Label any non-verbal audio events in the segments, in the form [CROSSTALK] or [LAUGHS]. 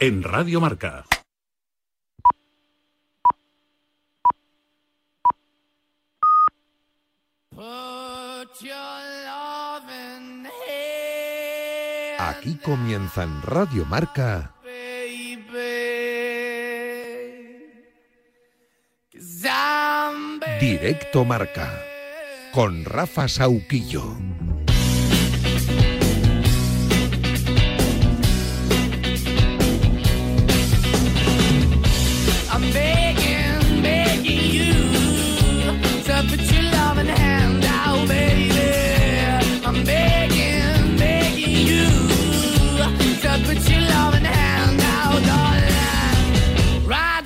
en Radio Marca. Aquí comienza en Radio Marca. Directo Marca con Rafa Sauquillo.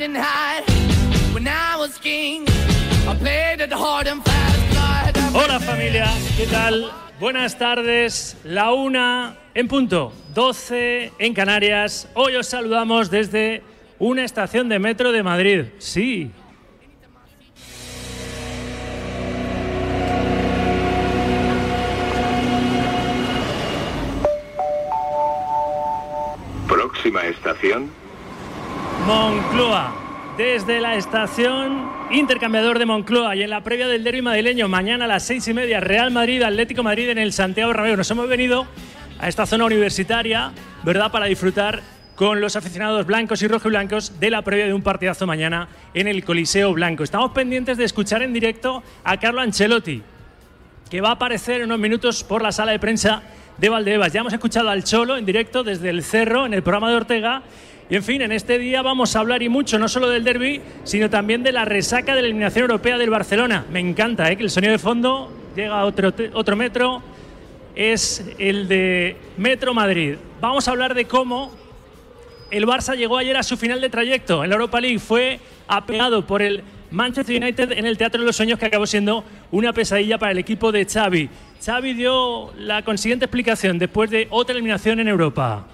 Darling. Riding high when I was king, I played it hard and fast. but I- Hola familia, ¿qué tal? Buenas tardes, la una en punto, 12 en Canarias. Hoy os saludamos desde una estación de metro de Madrid. Sí, Próxima estación, Moncloa. Desde la estación intercambiador de Moncloa y en la previa del derbi madrileño, mañana a las seis y media, Real Madrid, Atlético Madrid en el Santiago Bernabéu. Nos hemos venido a esta zona universitaria, ¿verdad?, para disfrutar con los aficionados blancos y rojiblancos de la previa de un partidazo mañana en el Coliseo Blanco. Estamos pendientes de escuchar en directo a Carlo Ancelotti, que va a aparecer en unos minutos por la sala de prensa de Valdebebas. Ya hemos escuchado al Cholo en directo desde el Cerro, en el programa de Ortega. Y en fin, en este día vamos a hablar y mucho, no solo del derby, sino también de la resaca de la eliminación europea del Barcelona. Me encanta ¿eh? que el sonido de fondo llega a otro, otro metro, es el de Metro Madrid. Vamos a hablar de cómo el Barça llegó ayer a su final de trayecto en la Europa League. Fue apegado por el Manchester United en el Teatro de los Sueños, que acabó siendo una pesadilla para el equipo de Xavi. Xavi dio la consiguiente explicación después de otra eliminación en Europa.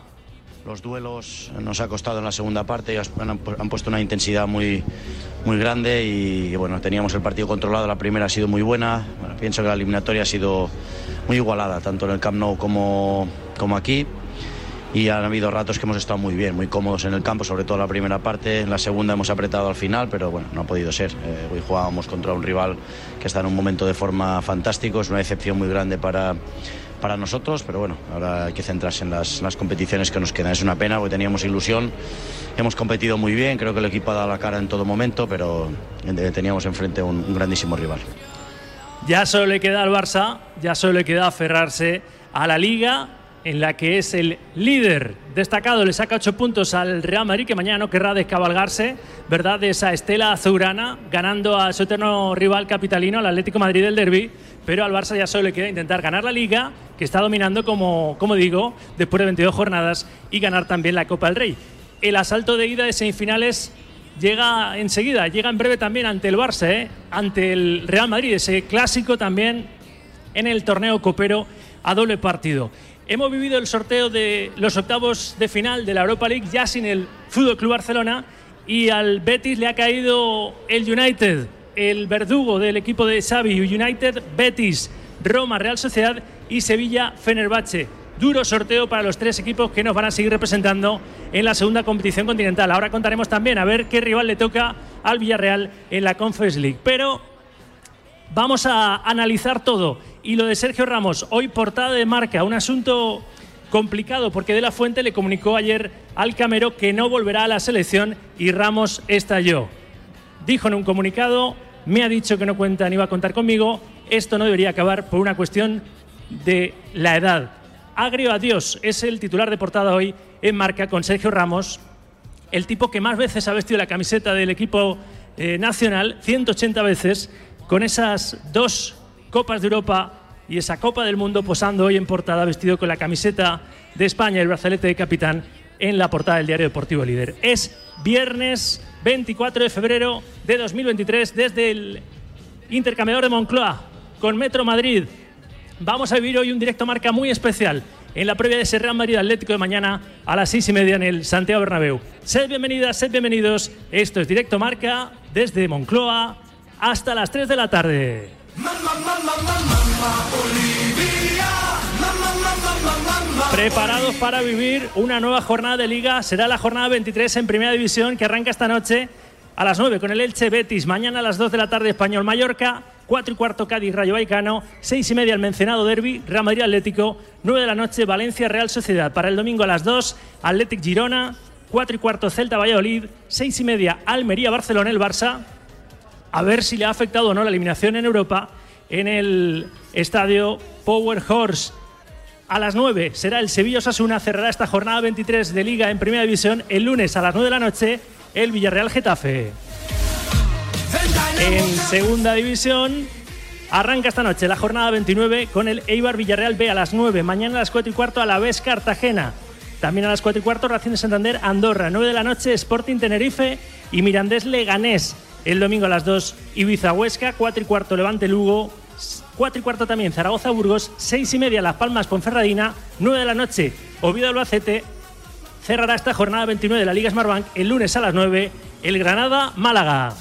Los duelos nos ha costado en la segunda parte, han, puesto una intensidad muy, muy grande y bueno, teníamos el partido controlado, la primera ha sido muy buena, Bueno, pienso que la eliminatoria ha sido muy igualada, tanto en el Camp Nou como, como aquí. Y han habido ratos que hemos estado muy bien, muy cómodos en el campo, sobre todo la primera parte. En la segunda hemos apretado al final, pero bueno, no ha podido ser. Eh, hoy jugábamos contra un rival que está en un momento de forma fantástico, es una decepción muy grande para, para nosotros, pero bueno, ahora hay que centrarse en las, competiciones que nos quedan. Es una pena porque teníamos ilusión, hemos competido muy bien, creo que el equipo ha dado la cara en todo momento, pero teníamos enfrente un, un grandísimo rival. Ya solo le queda al Barça, ya solo le queda aferrarse a la liga en la que es el líder destacado, le saca ocho puntos al Real Madrid, que mañana no querrá descabalgarse, ¿verdad?, de esa estela azulgrana, ganando a su eterno rival capitalino, al Atlético Madrid del Derby, pero al Barça ya solo le queda intentar ganar la liga, que está dominando, como, como digo, después de 22 jornadas, y ganar también la Copa del Rey. El asalto de ida de semifinales llega enseguida, llega en breve también ante el Barça, ¿eh? ante el Real Madrid, ese clásico también en el torneo copero a doble partido. Hemos vivido el sorteo de los octavos de final de la Europa League ya sin el Fútbol Club Barcelona y al Betis le ha caído el United, el verdugo del equipo de Xavi, United, Betis, Roma, Real Sociedad y Sevilla, Fenerbahce. Duro sorteo para los tres equipos que nos van a seguir representando en la segunda competición continental. Ahora contaremos también a ver qué rival le toca al Villarreal en la Conference League. Pero Vamos a analizar todo. Y lo de Sergio Ramos, hoy portada de marca, un asunto complicado porque De La Fuente le comunicó ayer al Camero que no volverá a la selección y Ramos estalló. Dijo en un comunicado, me ha dicho que no cuenta ni va a contar conmigo, esto no debería acabar por una cuestión de la edad. Agrio adiós es el titular de portada hoy en marca con Sergio Ramos, el tipo que más veces ha vestido la camiseta del equipo eh, nacional, 180 veces, con esas dos Copas de Europa y esa Copa del Mundo posando hoy en portada, vestido con la camiseta de España y el brazalete de capitán en la portada del diario deportivo Líder. Es viernes 24 de febrero de 2023 desde el intercambiador de Moncloa con Metro Madrid. Vamos a vivir hoy un directo marca muy especial en la previa de ese Real Atlético de mañana a las seis y media en el Santiago Bernabéu. Sed bienvenidas, sed bienvenidos. Esto es directo marca desde Moncloa hasta las 3 de la tarde. Preparados para vivir una nueva jornada de liga. Será la jornada 23 en Primera División que arranca esta noche a las 9 con el Elche Betis. Mañana a las 2 de la tarde Español Mallorca. 4 y cuarto Cádiz Rayo Vallecano. 6 y media el mencionado Derby. Real Madrid Atlético. 9 de la noche Valencia Real Sociedad. Para el domingo a las 2 Athletic Girona. 4 y cuarto Celta Valladolid. 6 y media Almería Barcelona el Barça. A ver si le ha afectado o no la eliminación en Europa en el estadio Power Horse. A las 9 será el Sevilla Osasuna, cerrará esta jornada 23 de Liga en Primera División. El lunes a las 9 de la noche, el Villarreal Getafe. En Segunda División, arranca esta noche la jornada 29 con el Eibar Villarreal B a las 9. Mañana a las 4 y cuarto, a la vez Cartagena. También a las 4 y cuarto, Racing de Santander, Andorra. 9 de la noche, Sporting Tenerife y Mirandés Leganés. El domingo a las 2, Ibiza Huesca. 4 y cuarto, Levante Lugo. 4 y cuarto también Zaragoza Burgos, 6 y media Las Palmas Ponferradina, 9 de la noche Oviedo Albacete. Cerrará esta jornada 29 de la Liga Smartbank el lunes a las 9 el Granada Málaga.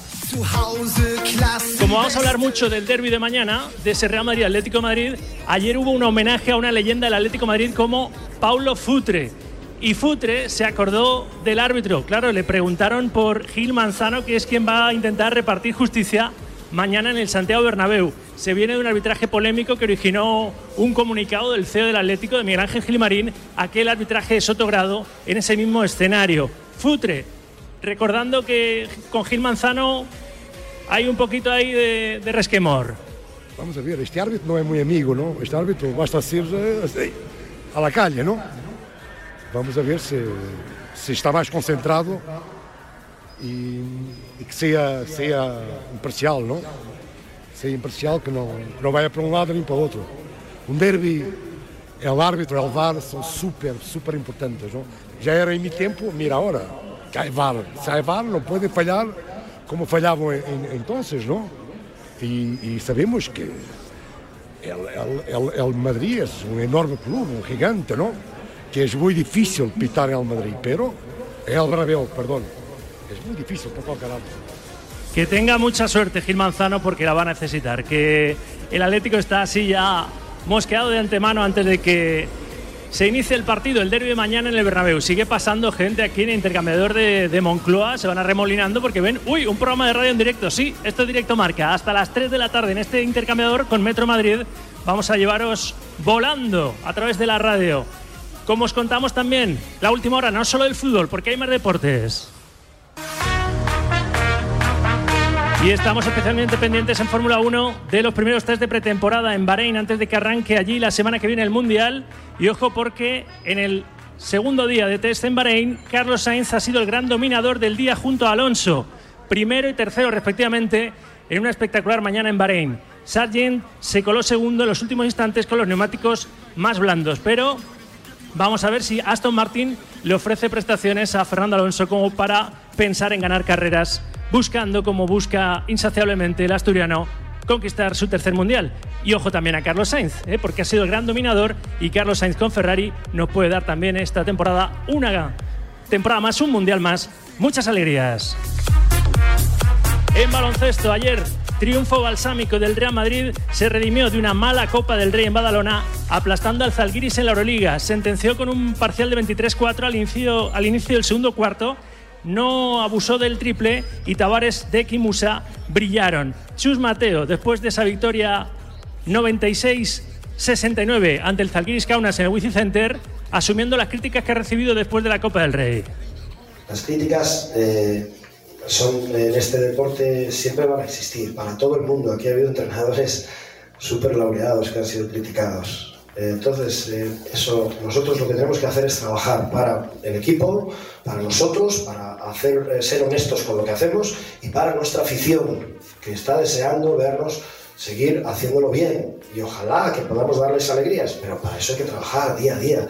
Como vamos a hablar mucho del derby de mañana, de ese Real Madrid Atlético Madrid, ayer hubo un homenaje a una leyenda del Atlético Madrid como Paulo Futre. Y Futre se acordó del árbitro. Claro, le preguntaron por Gil Manzano, que es quien va a intentar repartir justicia mañana en el Santiago Bernabéu. Se viene de un arbitraje polémico que originó un comunicado del CEO del Atlético, de Miguel Ángel Gilmarín, aquel arbitraje de Sotogrado en ese mismo escenario. Futre, recordando que con Gil Manzano hay un poquito ahí de, de resquemor. Vamos a ver, este árbitro no es muy amigo, ¿no? Este árbitro basta ser eh, a la calle, ¿no? Vamos a ver si, si está más concentrado y, y que sea, sea imparcial, ¿no? Sea imparcial, que não, que não vaya para um lado nem para o outro. Um derby, o árbitro, el VAR são super, super importantes, ¿no? Já era em meu tempo, mira agora, que hay VAR. Se hay VAR não pode falhar como falhavam en, en, entonces, ¿no? E, e sabemos que el, el, Madrid es un enorme club, un gigante, ¿no? Que es muy difícil pitar el Madrid, pero el Bernabéu, perdón, es muy difícil cualquier árbitro. Que tenga mucha suerte Gil Manzano porque la va a necesitar. Que el Atlético está así ya mosqueado de antemano antes de que se inicie el partido, el derbi de mañana en el Bernabéu. Sigue pasando gente aquí en el intercambiador de, de Moncloa, se van arremolinando porque ven, uy, un programa de radio en directo. Sí, esto es directo marca. Hasta las 3 de la tarde en este intercambiador con Metro Madrid vamos a llevaros volando a través de la radio. Como os contamos también, la última hora, no solo del fútbol, porque hay más deportes. Y estamos especialmente pendientes en Fórmula 1 de los primeros test de pretemporada en Bahrein antes de que arranque allí la semana que viene el Mundial. Y ojo porque en el segundo día de test en Bahrein, Carlos Sainz ha sido el gran dominador del día junto a Alonso, primero y tercero respectivamente, en una espectacular mañana en Bahrein. Sargent se coló segundo en los últimos instantes con los neumáticos más blandos, pero vamos a ver si Aston Martin le ofrece prestaciones a Fernando Alonso como para pensar en ganar carreras buscando, como busca insaciablemente el asturiano, conquistar su tercer mundial. Y ojo también a Carlos Sainz, ¿eh? porque ha sido el gran dominador y Carlos Sainz con Ferrari nos puede dar también esta temporada una temporada más, un mundial más. Muchas alegrías. En baloncesto, ayer triunfo balsámico del Real Madrid se redimió de una mala Copa del Rey en Badalona, aplastando al Zalgiris en la Euroliga. Sentenció con un parcial de 23-4 al inicio, al inicio del segundo cuarto no abusó del triple y Tavares de Kimusa brillaron. Chus Mateo, después de esa victoria 96-69 ante el Zalgiris Kaunas en el Wizzing Center, asumiendo las críticas que ha recibido después de la Copa del Rey. Las críticas eh, son en este deporte siempre van a existir para todo el mundo. Aquí ha habido entrenadores súper laureados que han sido criticados. Eh, Entonces, eh, eso nosotros lo que tenemos que hacer es trabajar para el equipo, para nosotros, para hacer, eh, ser honestos con lo que hacemos y para nuestra afición, que está deseando vernos seguir haciéndolo bien. Y ojalá que podamos darles alegrías, pero para eso hay que trabajar día a día.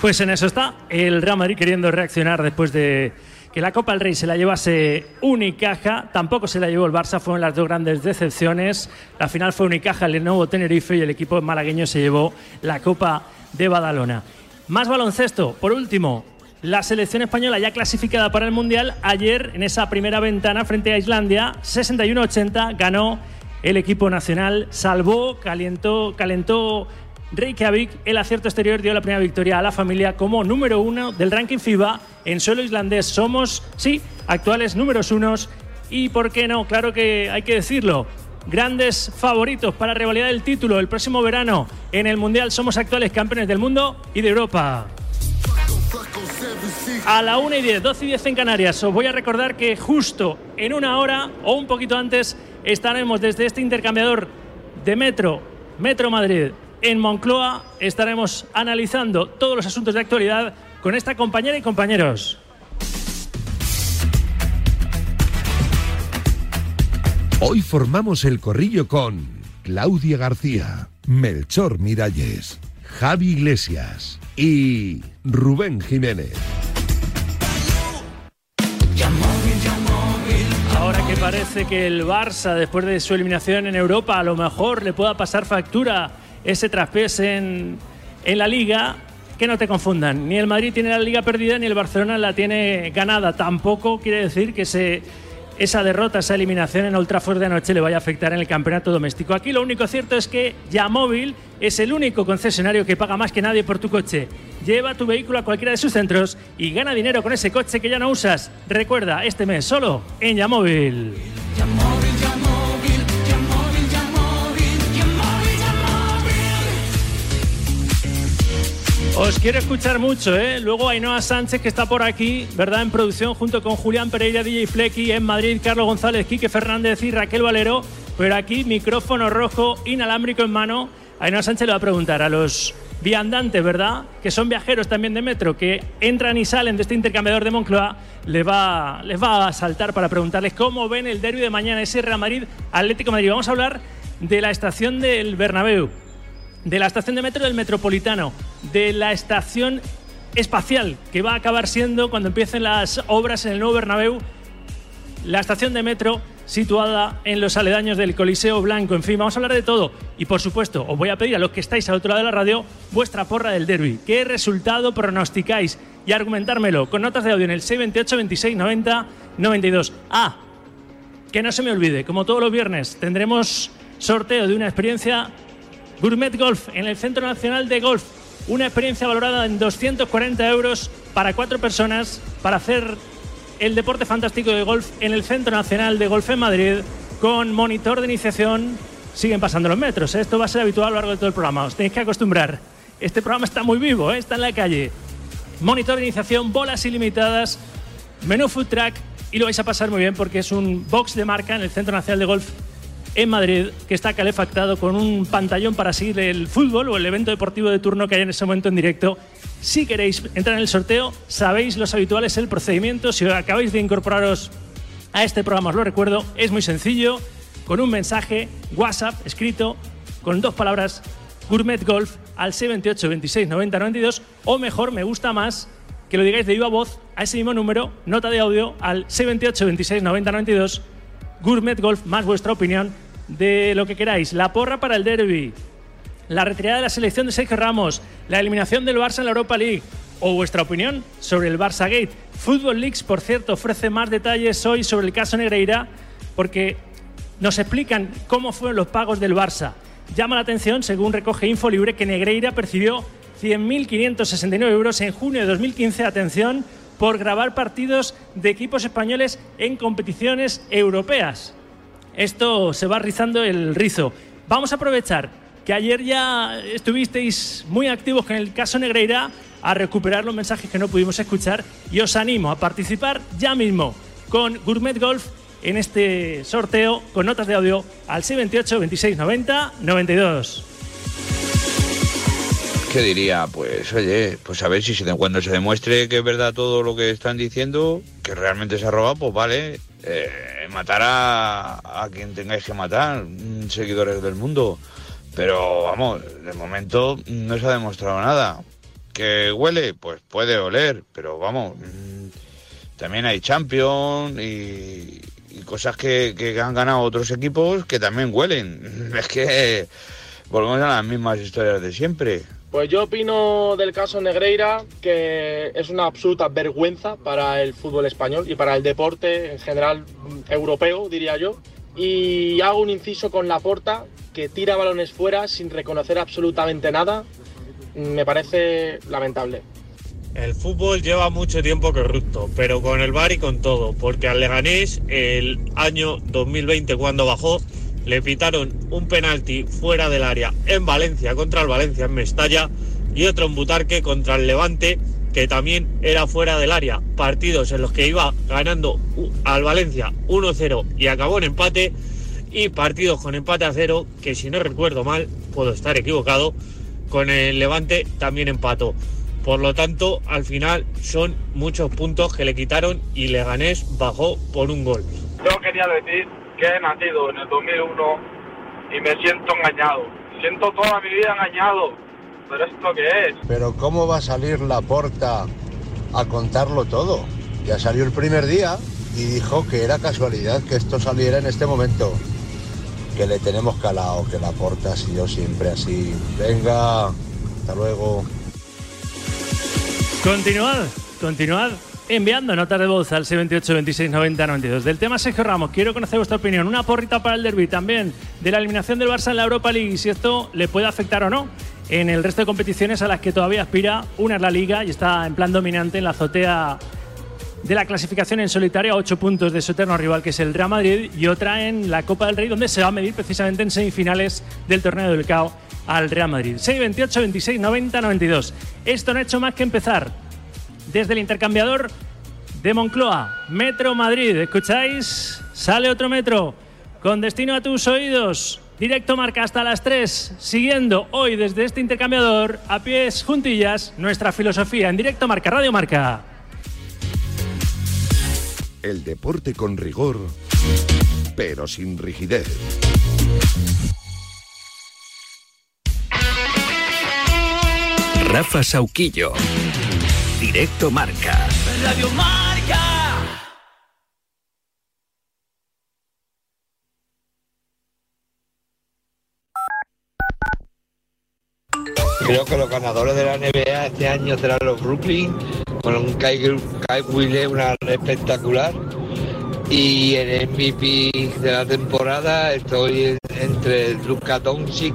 Pues en eso está el Real Madrid queriendo reaccionar después de que la Copa del Rey se la llevase Unicaja, tampoco se la llevó el Barça, fueron las dos grandes decepciones. La final fue Unicaja, el nuevo Tenerife y el equipo malagueño se llevó la Copa de Badalona. Más baloncesto, por último, la selección española ya clasificada para el Mundial, ayer en esa primera ventana frente a Islandia, 61-80, ganó el equipo nacional, salvó, calentó, calentó Reykjavik, el acierto exterior dio la primera victoria a la familia como número uno del ranking FIBA en suelo islandés. Somos, sí, actuales números unos y, ¿por qué no? Claro que hay que decirlo. Grandes favoritos para revalidar el título el próximo verano en el Mundial. Somos actuales campeones del mundo y de Europa. A la 1 y 10, 12 y 10 en Canarias. Os voy a recordar que justo en una hora o un poquito antes estaremos desde este intercambiador de Metro, Metro Madrid, en Moncloa. Estaremos analizando todos los asuntos de actualidad con esta compañera y compañeros. Hoy formamos el corrillo con Claudia García, Melchor Miralles, Javi Iglesias y Rubén Jiménez. Ahora que parece que el Barça, después de su eliminación en Europa, a lo mejor le pueda pasar factura ese traspés en, en la Liga, que no te confundan. Ni el Madrid tiene la Liga perdida, ni el Barcelona la tiene ganada. Tampoco quiere decir que se, esa derrota, esa eliminación en Old Trafford de anoche le vaya a afectar en el campeonato doméstico. Aquí lo único cierto es que Yamóvil es el único concesionario que paga más que nadie por tu coche. Lleva tu vehículo a cualquiera de sus centros y gana dinero con ese coche que ya no usas. Recuerda, este mes solo en Yamóvil. Os quiero escuchar mucho, ¿eh? Luego Ainhoa Sánchez, que está por aquí, ¿verdad? En producción, junto con Julián Pereira, DJ Flecky, en Madrid, Carlos González, Quique Fernández y Raquel Valero. Pero aquí, micrófono rojo, inalámbrico en mano. Ainhoa Sánchez le va a preguntar a los viandantes, ¿verdad? Que son viajeros también de metro, que entran y salen de este intercambiador de Moncloa, les va, les va a saltar para preguntarles cómo ven el derbi de mañana, ese Real Madrid Atlético Madrid. Vamos a hablar de la estación del Bernabéu de la estación de metro del Metropolitano, de la estación espacial que va a acabar siendo cuando empiecen las obras en el nuevo Bernabéu, la estación de metro situada en los aledaños del Coliseo Blanco. En fin, vamos a hablar de todo. Y por supuesto, os voy a pedir a los que estáis al otro lado de la radio vuestra porra del derby. ¿Qué resultado pronosticáis? Y argumentármelo con notas de audio en el 628 26 90 92. Ah, que no se me olvide, como todos los viernes, tendremos sorteo de una experiencia Gourmet Golf en el Centro Nacional de Golf. Una experiencia valorada en 240 euros para cuatro personas para hacer el deporte fantástico de golf en el Centro Nacional de Golf en Madrid con monitor de iniciación. Siguen pasando los metros. ¿eh? Esto va a ser habitual a lo largo de todo el programa. Os tenéis que acostumbrar. Este programa está muy vivo, ¿eh? está en la calle. Monitor de iniciación, bolas ilimitadas, menú food track y lo vais a pasar muy bien porque es un box de marca en el Centro Nacional de Golf en Madrid, que está calefactado con un pantallón para seguir el fútbol o el evento deportivo de turno que hay en ese momento en directo. Si queréis entrar en el sorteo, sabéis los habituales, el procedimiento. Si acabáis de incorporaros a este programa, os lo recuerdo, es muy sencillo. Con un mensaje WhatsApp escrito con dos palabras Gourmet Golf al 628 26 90 92 o mejor, me gusta más que lo digáis de viva voz a ese mismo número, nota de audio al 628 26 90 92 Gourmet Golf, más vuestra opinión de lo que queráis. La porra para el derby, la retirada de la selección de Sergio Ramos, la eliminación del Barça en la Europa League o vuestra opinión sobre el Barça Gate. Football Leagues, por cierto, ofrece más detalles hoy sobre el caso Negreira porque nos explican cómo fueron los pagos del Barça. Llama la atención, según recoge Infolibre, que Negreira percibió 100.569 euros en junio de 2015. Atención, por grabar partidos de equipos españoles en competiciones europeas. Esto se va rizando el rizo. Vamos a aprovechar que ayer ya estuvisteis muy activos con el caso Negreira a recuperar los mensajes que no pudimos escuchar y os animo a participar ya mismo con Gourmet Golf en este sorteo con notas de audio al 628 26 90 92. ¿Qué diría? Pues oye, pues a ver si se- cuando se demuestre que es verdad todo lo que están diciendo, que realmente se ha robado, pues vale, eh, matar a, a quien tengáis que matar, mm, seguidores del mundo. Pero vamos, de momento no se ha demostrado nada. ¿Que huele? Pues puede oler, pero vamos, mm, también hay Champions y, y cosas que, que han ganado otros equipos que también huelen. [LAUGHS] Es que volvemos a las mismas historias de siempre. Pues yo opino del caso Negreira que es una absoluta vergüenza para el fútbol español y para el deporte en general mm, europeo, diría yo. Y hago un inciso con Laporta, que tira balones fuera sin reconocer absolutamente nada. Me parece lamentable. El fútbol lleva mucho tiempo corrupto, pero con el VAR y con todo, porque al Leganés el año 2020 cuando bajó le pitaron un penalti fuera del área en Valencia contra el Valencia en Mestalla y otro en Butarque contra el Levante que también era fuera del área. Partidos en los que iba ganando al Valencia 1-0 y acabó en empate y partidos con empate a cero que si no recuerdo mal, puedo estar equivocado, con el Levante también empató. Por lo tanto, al final son muchos puntos que le quitaron y Leganés bajó por un gol. Yo quería decir que he nacido en el 2001 y me siento engañado. Siento toda mi vida engañado. ¿Pero esto qué es? Pero ¿cómo va a salir la porta a contarlo todo? Ya salió el primer día y dijo que era casualidad que esto saliera en este momento. Que le tenemos calado, que la porta ha sido siempre así. Venga, hasta luego. Continuad, continuad enviando notas de voz al 78 26 90 92. Del tema Sergio Ramos, quiero conocer vuestra opinión. Una porrita para el derby también de la eliminación del Barça en la Europa League y si esto le puede afectar o no en el resto de competiciones a las que todavía aspira. Una es la Liga y está en plan dominante en la azotea de la clasificación en solitario a 8 puntos de su eterno rival que es el Real Madrid y otra en la Copa del Rey donde se va a medir precisamente en semifinales del torneo del CAO al Real Madrid. 6, 28, 26, 90, 92. Esto no ha hecho más que empezar desde el intercambiador de Moncloa, Metro Madrid. ¿Escucháis? Sale otro metro con destino a tus oídos. Directo marca hasta las 3, siguiendo hoy desde este intercambiador a pies juntillas nuestra filosofía en directo marca, Radio Marca. El deporte con rigor, pero sin rigidez. Rafa Sauquillo. Directo Marca. Radio Marca. Creo que los ganadores de la NBA este año serán los Brooklyn, con un Kai, Kai Williams espectacular. Y el MVP de la temporada estoy en- entre Luka Doncic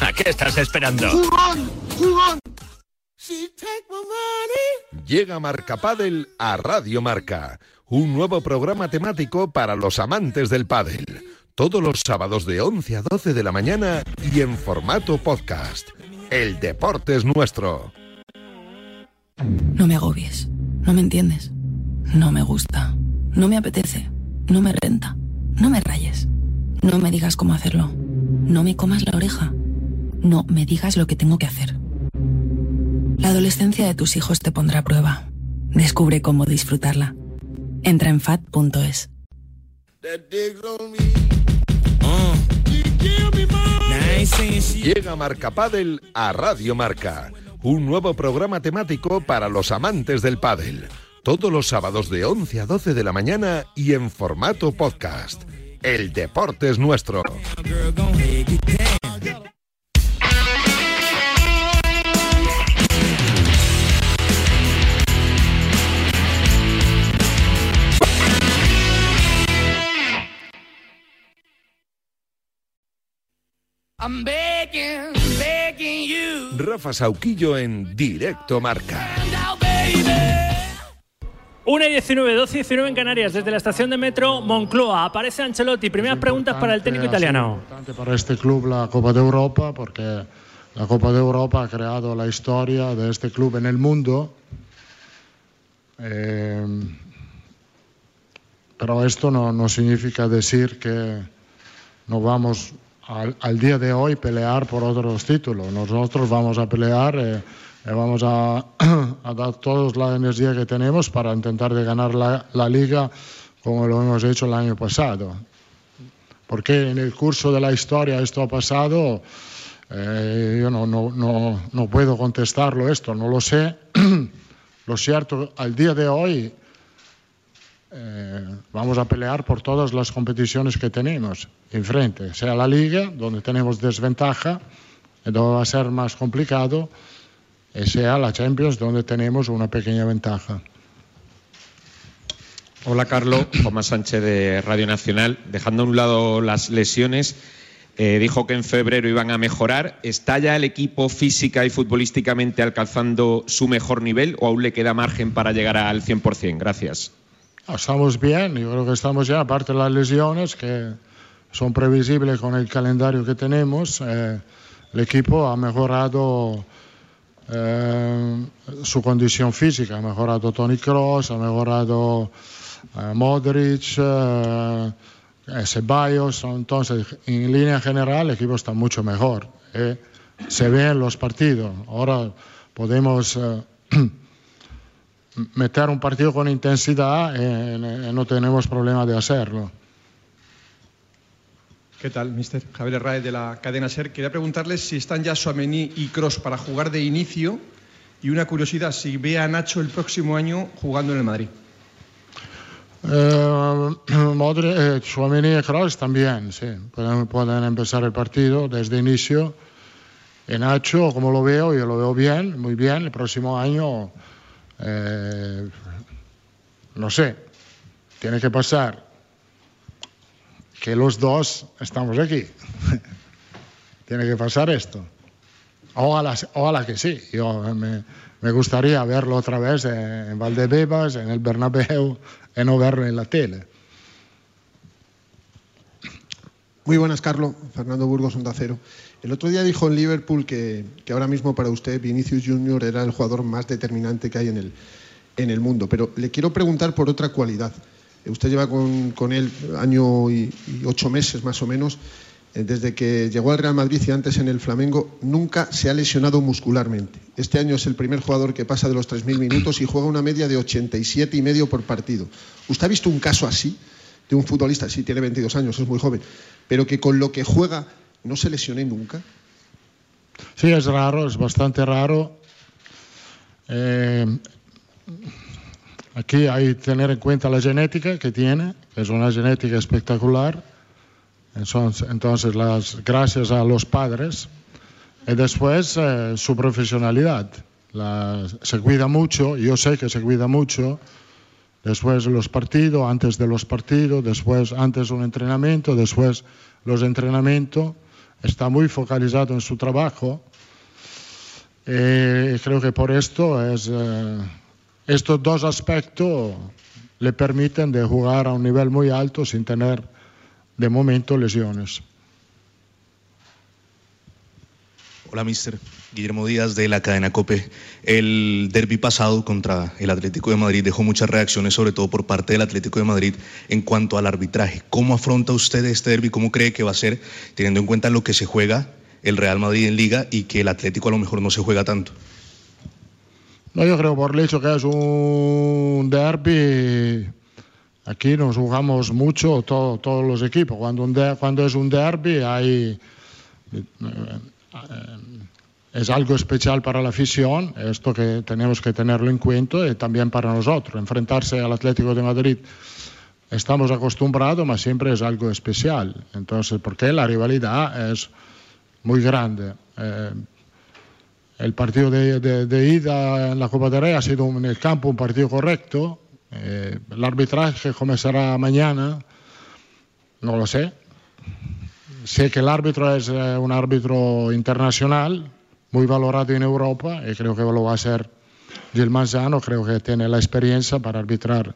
¿A [LAUGHS] qué estás esperando? ¡Jugón! ¡Jugón! Llega Marca Padel a Radio Marca, un nuevo programa temático para los amantes del pádel. Todos los sábados de 11 a 12 de la mañana y en formato podcast. El deporte es nuestro. No me agobies. No me entiendes. No me gusta. No me apetece. No me renta. No me rayes. No me digas cómo hacerlo. No me comas la oreja. No me digas lo que tengo que hacer. La adolescencia de tus hijos te pondrá a prueba. Descubre cómo disfrutarla. Entra en fat.es. Llega Marca Padel a Radio Marca, un nuevo programa temático para los amantes del pádel. Todos los sábados de 11 a 12 de la mañana y en formato podcast. El deporte es nuestro. I'm begging, begging you. Rafa Sauquillo en Directo Marca. 1 y 19, 12 y 19 en Canarias, desde la estación de metro Moncloa. Aparece Ancelotti. Primeras preguntas para el técnico italiano. importante para este club la Copa de Europa porque la Copa de Europa ha creado la historia de este club en el mundo. Eh, pero esto no, no significa decir que no vamos al, al día de hoy pelear por otros títulos. Nosotros vamos a pelear eh, y vamos a, [CLEARS THROAT] a dar toda la energía que tenemos para intentar de ganar la, la liga como lo hemos hecho el año pasado. ¿Por qué en el curso de la historia esto ha pasado? Eh, yo no, no, no, no puedo contestarlo esto, no lo sé. [CLEARS THROAT] lo cierto, al día de hoy eh, vamos a pelear por todas las competiciones que tenemos enfrente, sea la liga, donde tenemos desventaja, donde va a ser más complicado, y sea la Champions, donde tenemos una pequeña ventaja. Hola, Carlos. [CLEARS THROAT] Tomás Sánchez de Radio Nacional. Dejando a un lado las lesiones, eh, dijo que en febrero iban a mejorar. ¿Está ya el equipo física y futbolísticamente alcanzando su mejor nivel o aún le queda margen para llegar al 100%? Gracias. Estamos bien, yo creo que estamos ya, aparte de las lesiones que son previsibles con el calendario que tenemos, eh, el equipo ha mejorado eh, su condición física, ha mejorado Tony Cross, ha mejorado eh, Modric, eh, eh, Ceballos, entonces en línea general el equipo está mucho mejor, eh, se ve en los partidos, ahora podemos... [CLEARS THROAT] eh, meter un partido con intensidad eh, no tenemos problema de hacerlo. ¿Qué tal, mister? Javier Raez de la cadena SER. Quería preguntarles si están ya Suamení y Cross para jugar de inicio y una curiosidad, si ve a Nacho el próximo año jugando en el Madrid. Eh, [CLEARS THROAT] Modri, eh, Tchouaméni y Kroos también, sí, pueden, pueden empezar el partido desde inicio. En Nacho, como lo veo, yo lo veo bien, muy bien. El próximo año, eh, no sé, tiene que pasar que los dos estamos aquí. [LAUGHS] tiene que pasar esto. Ojalá, ojalá que sí. Yo me, gustaría verlo otra vez en, en Valdebebas, en el Bernabéu, y no verlo en la tele. Muy buenas, Carlos. Fernando Burgos, Onda Cero. El otro día dijo en Liverpool que, ahora mismo para usted Vinicius Junior era el jugador más determinante que hay en el, mundo. Pero le quiero preguntar por otra cualidad. Eh, Usted lleva con, él año y, y ocho meses más o menos. Eh, Desde que llegó al Real Madrid y antes en el Flamengo, nunca se ha lesionado muscularmente. Este año es el primer jugador que pasa de los 3.000 minutos y juega una media de 87 y medio por partido. ¿Usted ha visto un caso así de un futbolista? Sí, tiene 22 años, es muy joven, pero que con lo que juega no se lesione nunca. Sí, es raro, es bastante raro. Eh, aquí hay que tener en cuenta la genética que tiene, que es una genética espectacular. Entonces, entonces las, gracias a los padres. Y después eh, su profesionalidad. La- se cuida mucho, yo sé que se cuida mucho. Después de los partidos, antes de los partidos, después antes un entrenamiento, después los entrenamientos. Está muy focalizado en su trabajo. Eh, creo que por esto es, eh, estos dos aspectos le permiten de jugar a un nivel muy alto sin tener de momento lesiones. Hola, mister. Guillermo Díaz de la cadena COPE. El derby pasado contra el Atlético de Madrid dejó muchas reacciones, sobre todo por parte del Atlético de Madrid, en cuanto al arbitraje. ¿Cómo afronta usted este derby? ¿Cómo cree que va a ser, teniendo en cuenta lo que se juega el Real Madrid en Liga y que el Atlético a lo mejor no se juega tanto? No, yo creo por el hecho que es un derby, aquí nos jugamos mucho todo- todos los equipos. Cuando, cuando es un derby hay, eh, eh, es algo especial para la afición, esto que tenemos que tenerlo en cuenta y también para nosotros. Enfrentarse al Atlético de Madrid estamos acostumbrados, pero siempre es algo especial. Entonces, porque la rivalidad es muy grande. Eh, el partido de, ida en la Copa del Rey ha sido en el campo un partido correcto. Eh, el arbitraje comenzará mañana, no lo sé. Sé que el árbitro es eh, un árbitro internacional, muy valorado en Europa, y creo que lo va a ser Gil Manzano. Creo que tiene la experiencia para arbitrar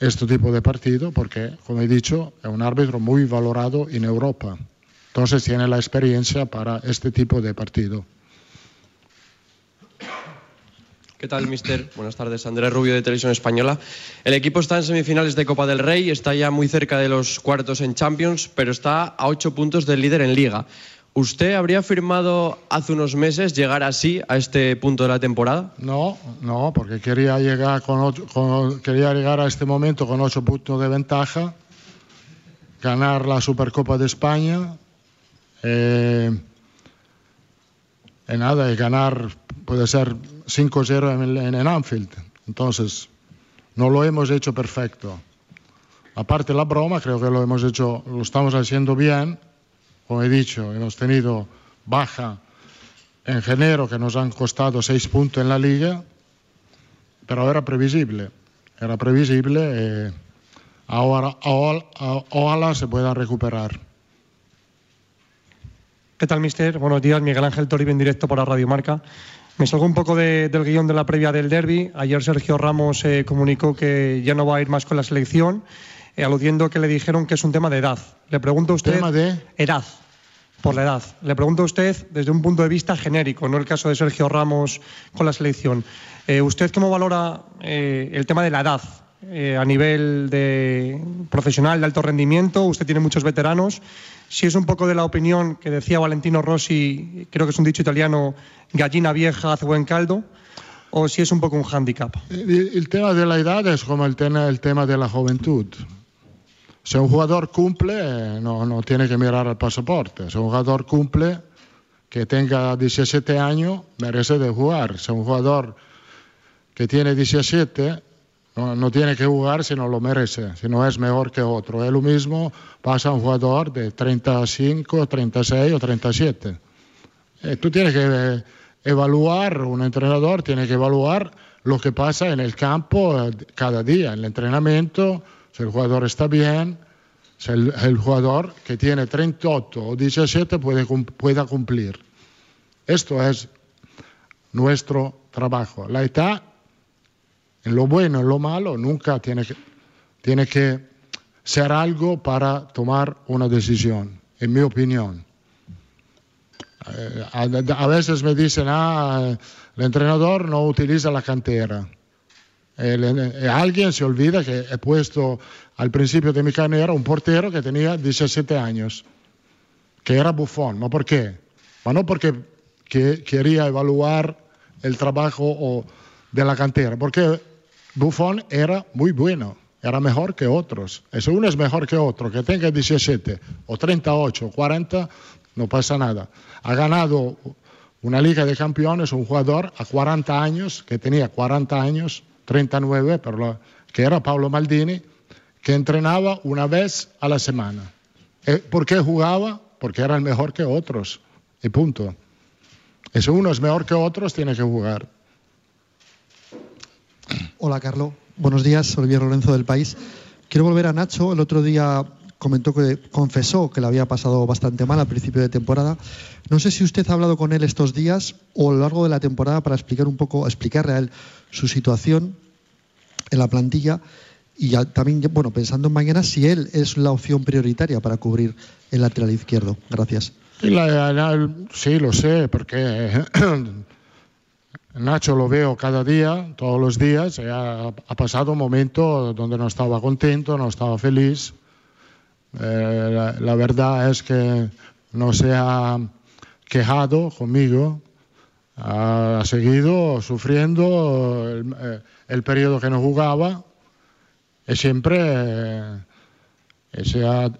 este tipo de partido, porque, como he dicho, es un árbitro muy valorado en Europa. Entonces tiene la experiencia para este tipo de partido. ¿Qué tal, mister? Buenas tardes, Andrés Rubio de Televisión Española. El equipo está en semifinales de Copa del Rey, está ya muy cerca de los cuartos en Champions, pero está a ocho puntos del líder en Liga. ¿Usted habría firmado hace unos meses llegar así a este punto de la temporada? No, no, porque quería llegar, a este momento con ocho puntos de ventaja ganar la Supercopa de España. eh, nada, y ganar puede ser 5-0 en, en, en Anfield. Entonces, no lo hemos hecho perfecto. Aparte la broma, creo que lo hemos hecho, lo estamos haciendo bien. Como he dicho, hemos tenido baja en enero que nos han costado seis puntos en la liga, pero era previsible. Era previsible. eh, ahora, ahora- ojalá se puedan recuperar. ¿Qué tal, mister? Buenos días, Miguel Ángel Toribio en directo para Radio Marca. Me salgo un poco de- del guion de la previa del derby. Ayer Sergio Ramos eh, comunicó que ya no va a ir más con la selección, eh, aludiendo que le dijeron que es un tema de edad. Le pregunto a usted. ¿Tema de? Edad. Por la edad. Le pregunto a usted desde un punto de vista genérico, no el caso de Sergio Ramos con la selección. Eh, ¿Usted cómo valora eh, el tema de la edad a nivel de profesional de alto rendimiento? Usted tiene muchos veteranos. Si es un poco de la opinión que decía Valentino Rossi, creo que es un dicho italiano, gallina vieja hace buen caldo, o si es un poco un hándicap. El, el tema de la edad es como el tema, el tema de la juventud. Si un jugador cumple, eh, no, no tiene que mirar el pasaporte. Si un jugador cumple, que tenga 17 años, merece de jugar. Si un jugador que tiene 17, no, no tiene que jugar si no lo merece, si no es mejor que otro. Es lo mismo pasa a un jugador de 35, 36 o 37. Eh, tú tienes que eh, evaluar, un entrenador tiene que evaluar lo que pasa en el campo eh, cada día, en el entrenamiento, si el jugador está bien, si el, jugador que tiene 38 o 17 puede, pueda cumplir. Esto es nuestro trabajo. La edad, en lo bueno, en lo malo, nunca tiene que, tiene que ser algo para tomar una decisión, en mi opinión. Eh, a, a veces me dicen, ah, el entrenador no utiliza la cantera. Alguien se olvida que he puesto al principio de mi carrera un portero que tenía 17 años, que era Buffon. ¿Ma por qué? Ma no porque que- quería evaluar el trabajo de la cantera, porque Buffon era muy bueno, era mejor que otros. Si uno es mejor que otro, que tenga 17 o 38 o 40, no pasa nada. Ha ganado una Liga de Campeones un jugador a 40 años, que tenía 40 años, 39, pero la- que era Pablo Maldini, que entrenaba una vez a la semana. Eh, ¿Por qué jugaba? Porque era el mejor que otros. Y punto. Si uno es mejor que otros, tiene que jugar. Hola, Carlos. Buenos días, Olivier Lorenzo del País. Quiero volver a Nacho. El otro día comentó que confesó que le había pasado bastante mal al principio de temporada. No sé si usted ha hablado con él estos días o a lo largo de la temporada para explicar un poco, explicarle a él su situación en la plantilla y también, bueno, pensando en mañana, si él es la opción prioritaria para cubrir el lateral izquierdo. Gracias. La- la- sí, lo sé, porque Nacho lo veo cada día, todos los días. Ha, ha pasado un momento donde no estaba contento, no estaba feliz. Eh, la, verdad es que no se ha quejado conmigo. Ha seguido sufriendo el, eh, el periodo que no jugaba y siempre eh, ese [CLEARS THROAT] ha,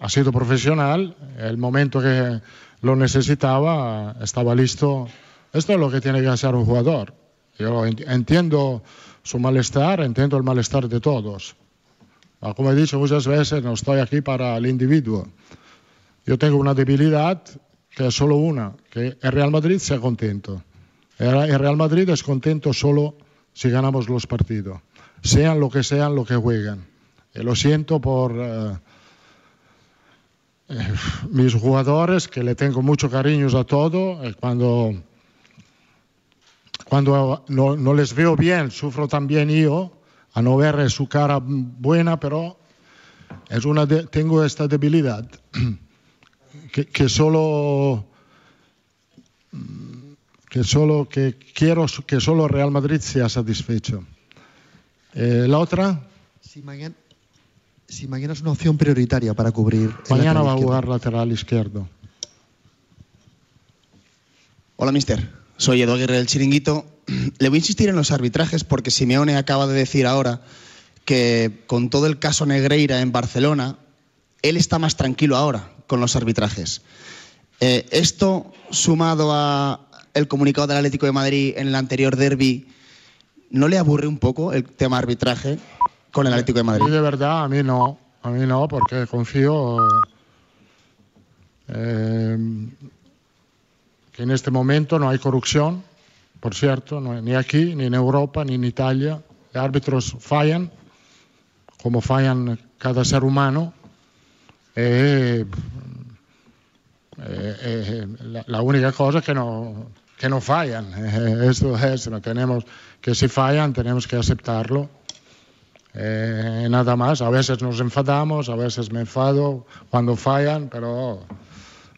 ha- sido profesional. El momento que lo necesitaba estaba listo. Esto es lo que tiene que hacer un jugador. Yo ent- entiendo su malestar, entiendo el malestar de todos. Ah, Como he dicho muchas veces, no estoy aquí para el individuo. Yo tengo una debilidad que es solo una, que el Real Madrid sea contento. El Real Madrid es contento solo si ganamos los partidos, sean lo que sean lo que juegan. Y lo siento por eh, eh, mis jugadores, que le tengo mucho cariño a todo, y cuando, cuando no, no les veo bien, sufro también yo, a no ver su cara buena, pero es una de- tengo esta debilidad [CLEARS THROAT] que, que solo que solo que quiero que solo Real Madrid sea satisfecho. Eh, la otra, Si mañana, si mañana es una opción prioritaria para cubrir. mañana va a jugar lateral izquierdo. Hola, mister. Soy Edu Aguirre del Chiringuito. [CLEARS THROAT] Le voy a insistir en los arbitrajes porque Simeone acaba de decir ahora que con todo el caso Negreira en Barcelona, él está más tranquilo ahora con los arbitrajes. Eh, esto, sumado a el comunicado del Atlético de Madrid en el anterior derby, ¿no le aburre un poco el tema arbitraje con el Atlético de Madrid? Y de verdad, a mí no. A mí no, porque confío eh, que en este momento no hay corrupción, por cierto, ni aquí, ni en Europa, ni en Italia. Árbitros fallan, como fallan cada ser humano. Eh, eh, eh, la, única cosa es que no, que no fallan. Esto es, no tenemos, que si fallan tenemos que aceptarlo. Nada más, a veces nos enfadamos, a veces me enfado cuando fallan, pero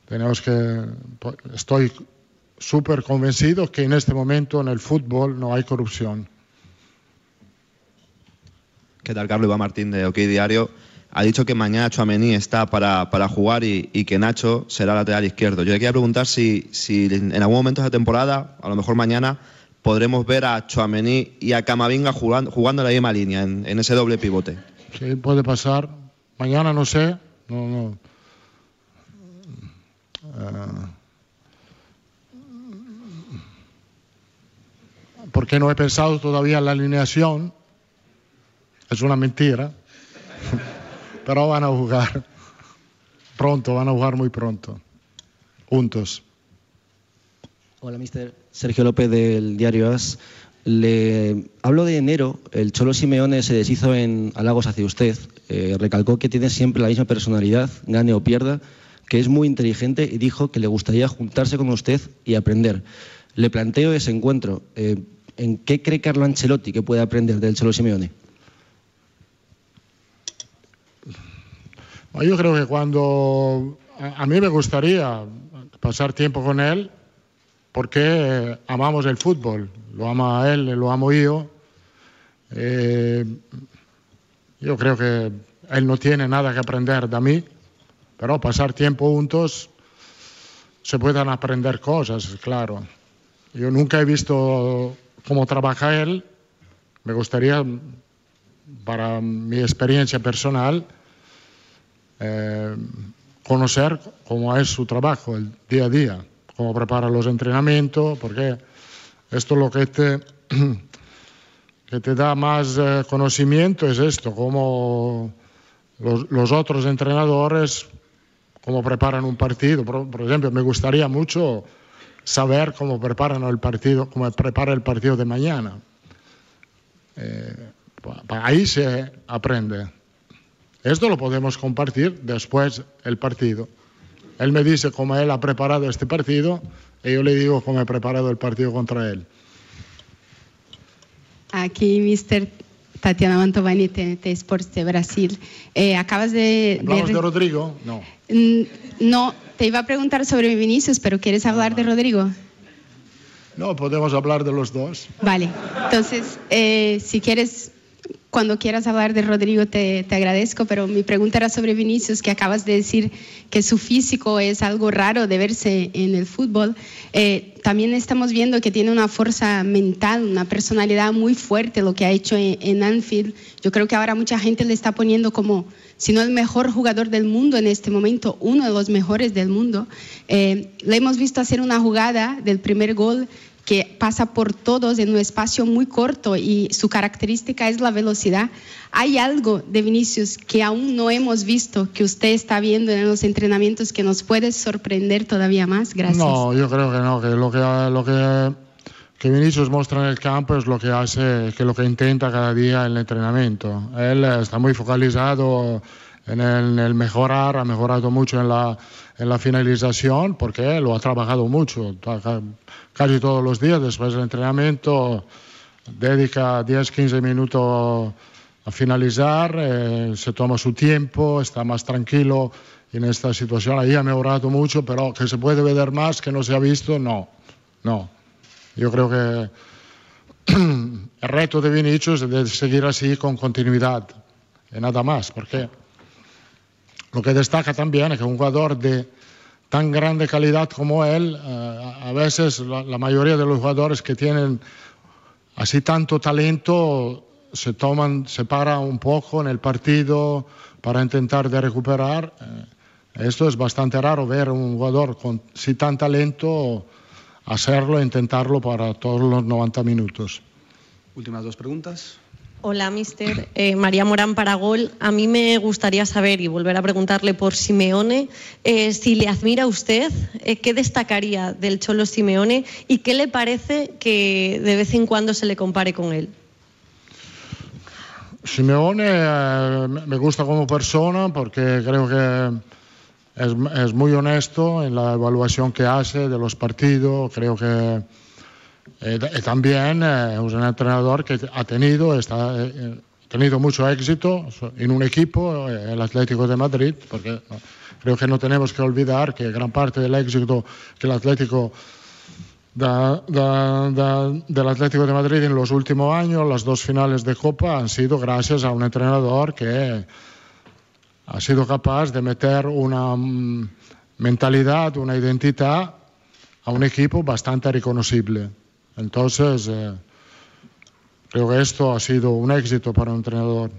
tenemos que, estoy súper convencido que en este momento en el fútbol no hay corrupción. ¿Qué tal, Carlos? Iván Martín de OK Diario. Ha dicho que mañana Chuamení está para, para jugar y, y que Nacho será lateral izquierdo. Yo le quería preguntar si, si en algún momento de esta temporada, a lo mejor mañana, podremos ver a Chuamení y a Camavinga jugando, jugando en la misma línea, en, en ese doble pivote. Sí, puede pasar. Mañana no sé. No, no. Eh, porque no he pensado todavía en la alineación. Es una mentira. [LAUGHS] Pero van a jugar pronto, van a jugar muy pronto. Juntos. Hola, mister. Sergio López del diario AS. Le hablo de enero. El Cholo Simeone se deshizo en halagos hacia usted. Eh, recalcó que tiene siempre la misma personalidad, gane o pierda, que es muy inteligente y dijo que le gustaría juntarse con usted y aprender. Le planteo ese encuentro. Eh, ¿En qué cree Carlo Ancelotti que puede aprender del Cholo Simeone? Yo creo que cuando a a mí me gustaría pasar tiempo con él, porque amamos el fútbol, lo ama él, lo amo yo. Eh, yo creo que él no tiene nada que aprender de mí, pero pasar tiempo juntos se pueden aprender cosas, claro. Yo nunca he visto cómo trabaja él, me gustaría, para mi experiencia personal, eh, conocer cómo es su trabajo, el día a día, cómo prepara los entrenamientos, porque esto lo que te, [CLEARS THROAT] que te da más eh, conocimiento es esto, cómo los, otros entrenadores, cómo preparan un partido. Por ejemplo, me gustaría mucho saber cómo preparan el partido, cómo prepara el partido de mañana. Eh, ahí se aprende. Esto lo podemos compartir después del partido. Él me dice cómo él ha preparado este partido y yo le digo cómo he preparado el partido contra él. Aqui, Mr. Tatiana Mantovani, TNT Sports de Brasil. Eh, acabas de... ¿Hablamos de- de Rodrigo? No. Mm, No, te iba a preguntar sobre Vinicius, pero ¿quieres hablar de Rodrigo? No, podemos hablar de los dos. Vale, entonces, eh, si quieres, cuando quieras hablar de Rodrigo, te, te agradezco, pero mi pregunta era sobre Vinicius, que acabas de decir que su físico es algo raro de verse en el fútbol. Eh, también estamos viendo que tiene una fuerza mental, una personalidad muy fuerte, lo que ha hecho en, en Anfield. Yo creo que ahora mucha gente le está poniendo como, si no el mejor jugador del mundo en este momento, uno de los mejores del mundo. Eh, le hemos visto hacer una jugada del primer gol que pasa por todos en un espacio muy corto y su característica es la velocidad. ¿Hay algo de Vinicius que aún no hemos visto, que usted está viendo en los entrenamientos que nos puede sorprender todavía más? Gracias. No, yo creo que no, que lo que, lo que, que Vinicius muestra en el campo es lo que hace, que lo que intenta cada día en el entrenamiento. Él está muy focalizado en el, en el mejorar, ha mejorado mucho en la, en la finalización porque lo ha trabajado mucho, casi todos los días después del entrenamiento, dedica 10-15 minutos a finalizar, eh, se toma su tiempo, está más tranquilo en esta situación. Ahí ha mejorado mucho, pero que se puede ver más, que no se ha visto, no, no. Yo creo que [CLEARS THROAT] el reto de Vinicius es de seguir así con continuidad, y nada más, porque lo que destaca también es que un jugador de tan grande calidad como él, eh, a veces la, la mayoría de los jugadores que tienen así tanto talento se toman, se para un poco en el partido para intentar de recuperar. Eh, esto es bastante raro ver un jugador con si tan talento hacerlo intentarlo para todos los 90 minutos. Últimas dos preguntas. Hola, mister. Eh, María Morán Paragol. A mí me gustaría saber y volver a preguntarle por Simeone, eh, si le admira a usted, eh, ¿qué destacaría del Cholo Simeone y qué le parece que de vez en cuando se le compare con él? Simeone me gusta como persona porque creo que es, es muy honesto en la evaluación que hace de los partidos. Creo que eh, y también eh, es un entrenador que ha tenido, está, eh, tenido mucho éxito en un equipo, eh, el Atlético de Madrid, porque creo que no tenemos que olvidar que gran parte del éxito del Atlético de Madrid en los últimos años, las dos finales de Copa, han sido gracias a un entrenador que ha sido capaz de meter una mm, mentalidad, una identidad a un equipo bastante reconocible. Entonces, eh, creo que esto ha sido un éxito para un entrenador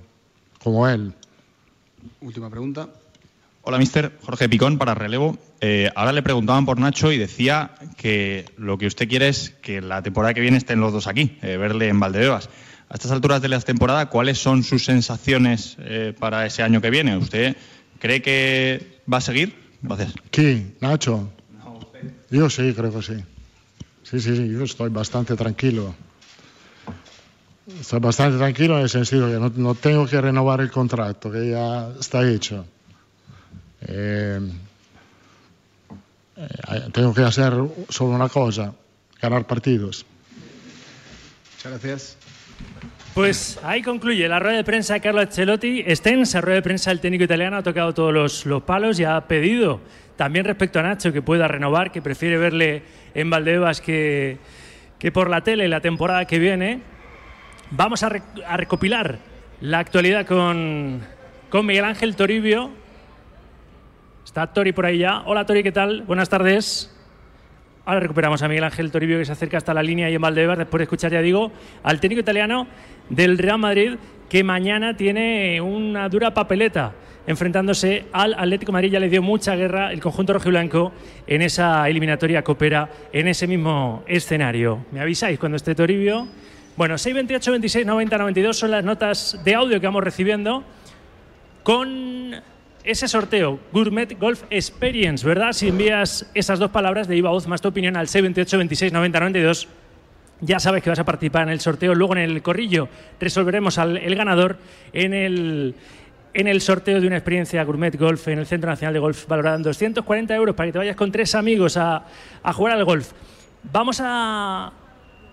como él. Última pregunta. Hola, mister. Jorge Picón para relevo. Eh, ahora le preguntaban por Nacho y decía que lo que usted quiere es que la temporada que viene estén los dos aquí, eh, verle en Valdebebas. A estas alturas de la temporada, ¿cuáles son sus sensaciones eh, para ese año que viene? ¿Usted cree que va a seguir? Gracias. ¿Quién? ¿Nacho? Yo sí, creo que sí. Sí, sí, sí, yo estoy bastante tranquilo. Estoy bastante tranquilo en el sentido que no, no tengo que renovar el contrato, que ya está hecho. Eh, eh, tengo que hacer solo una cosa, ganar partidos. Muchas gracias. Pues ahí concluye la rueda de prensa de Carlo Ancelotti. Extensa rueda de prensa del técnico italiano, ha tocado todos los, los palos y ha pedido también respecto a Nacho que pueda renovar, que prefiere verle en Valdebebas que, que por la tele la temporada que viene. Vamos a, re- a recopilar la actualidad con, con Miguel Ángel Toribio. Está Tori por ahí ya. Hola Tori, ¿qué tal? Buenas tardes. Ahora recuperamos a Miguel Ángel Toribio que se acerca hasta la línea y en Valdebebas después de escuchar, ya digo, al técnico italiano del Real Madrid que mañana tiene una dura papeleta enfrentándose al Atlético de Madrid. Ya le dio mucha guerra el conjunto rojiblanco en esa eliminatoria copera en ese mismo escenario. ¿Me avisáis cuando esté Toribio? Bueno, 628, 26, 90, 92 son las notas de audio que vamos recibiendo con ese sorteo, Gourmet Golf Experience, ¿verdad? Si envías esas dos palabras de Iba Voz más tu opinión al 628 26 90 92, ya sabes que vas a participar en el sorteo. Luego en el corrillo resolveremos al ganador en el, en el sorteo de una experiencia Gourmet Golf en el Centro Nacional de Golf, valorada en 240 euros para que te vayas con tres amigos a, a jugar al golf. Vamos a,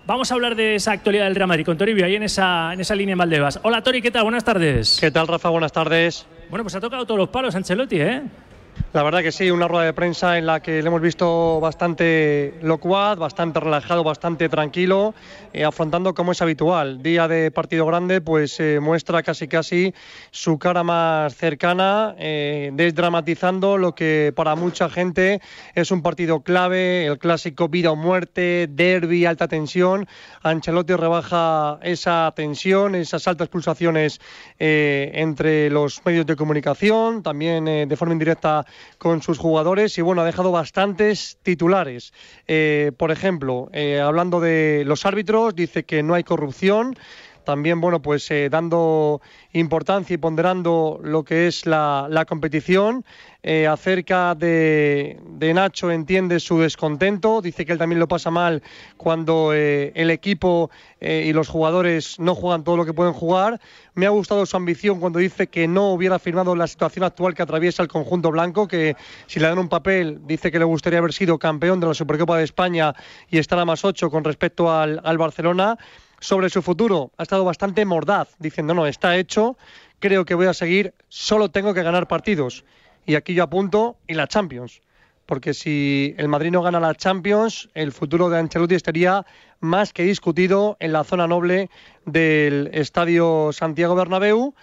Vamos a hablar de esa actualidad del Real Madrid con Toribio ahí en esa, en esa línea en Valdebas. Hola Tori, ¿qué tal? Buenas tardes. ¿Qué tal, Rafa? Buenas tardes. Bueno, pues ha tocado todos los palos Ancelotti, ¿eh? La verdad que sí, una rueda de prensa en la que le hemos visto bastante locuaz, bastante relajado, bastante tranquilo, eh, afrontando como es habitual. Día de partido grande, pues eh, muestra casi casi su cara más cercana, eh, desdramatizando lo que para mucha gente es un partido clave, el clásico vida o muerte, derby, alta tensión. Ancelotti rebaja esa tensión, esas altas pulsaciones eh, entre los medios de comunicación, también de forma indirecta con sus jugadores y bueno, ha dejado bastantes titulares. Eh, por ejemplo, eh, hablando de los árbitros, dice que no hay corrupción. También, bueno, pues eh, dando importancia y ponderando lo que es la, competición. Eh, acerca de, Nacho entiende su descontento, dice que él también lo pasa mal cuando eh, el equipo y los jugadores no juegan todo lo que pueden jugar. Me ha gustado su ambición cuando dice que no hubiera firmado la situación actual que atraviesa el conjunto blanco, que si le dan un papel dice que le gustaría haber sido campeón de la Supercopa de España y estar a más ocho con respecto al Barcelona. Sobre su futuro ha estado bastante mordaz, diciendo no, está hecho, creo que voy a seguir, solo tengo que ganar partidos. Y aquí yo apunto, y la Champions. Porque si el Madrid no gana la Champions, el futuro de Ancelotti estaría más que discutido en la zona noble del Estadio Santiago Bernabéu.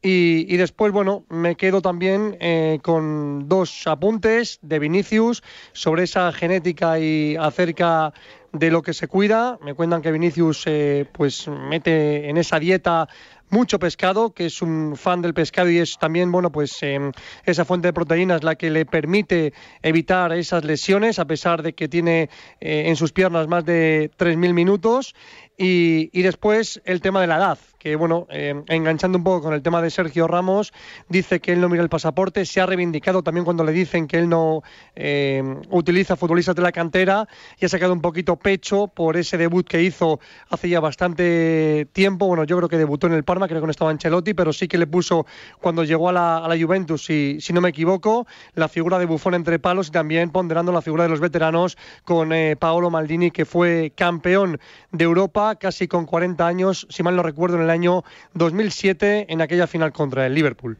Y, y después, bueno, me quedo también eh, con dos apuntes de Vinicius sobre esa genética y acerca de lo que se cuida. Me cuentan que Vinicius eh, pues mete en esa dieta mucho pescado, que es un fan del pescado y es también, bueno, pues eh, esa fuente de proteínas la que le permite evitar esas lesiones, a pesar de que tiene eh, en sus piernas más de 3.000 minutos. Y, y después el tema de la edad, que bueno, eh, enganchando un poco con el tema de Sergio Ramos, dice que él no mira el pasaporte, se ha reivindicado también cuando le dicen que él no eh, utiliza futbolistas de la cantera y ha sacado un poquito pecho por ese debut que hizo hace ya bastante tiempo. Bueno, yo creo que debutó en el Parma, creo que no estaba Ancelotti, pero sí que le puso cuando llegó a la, a la Juventus, si, si no me equivoco, la figura de Buffon entre palos y también ponderando la figura de los veteranos con eh, Paolo Maldini, que fue campeón de Europa casi con 40 años, si mal no recuerdo, año 2007 en aquella final contra el Liverpool.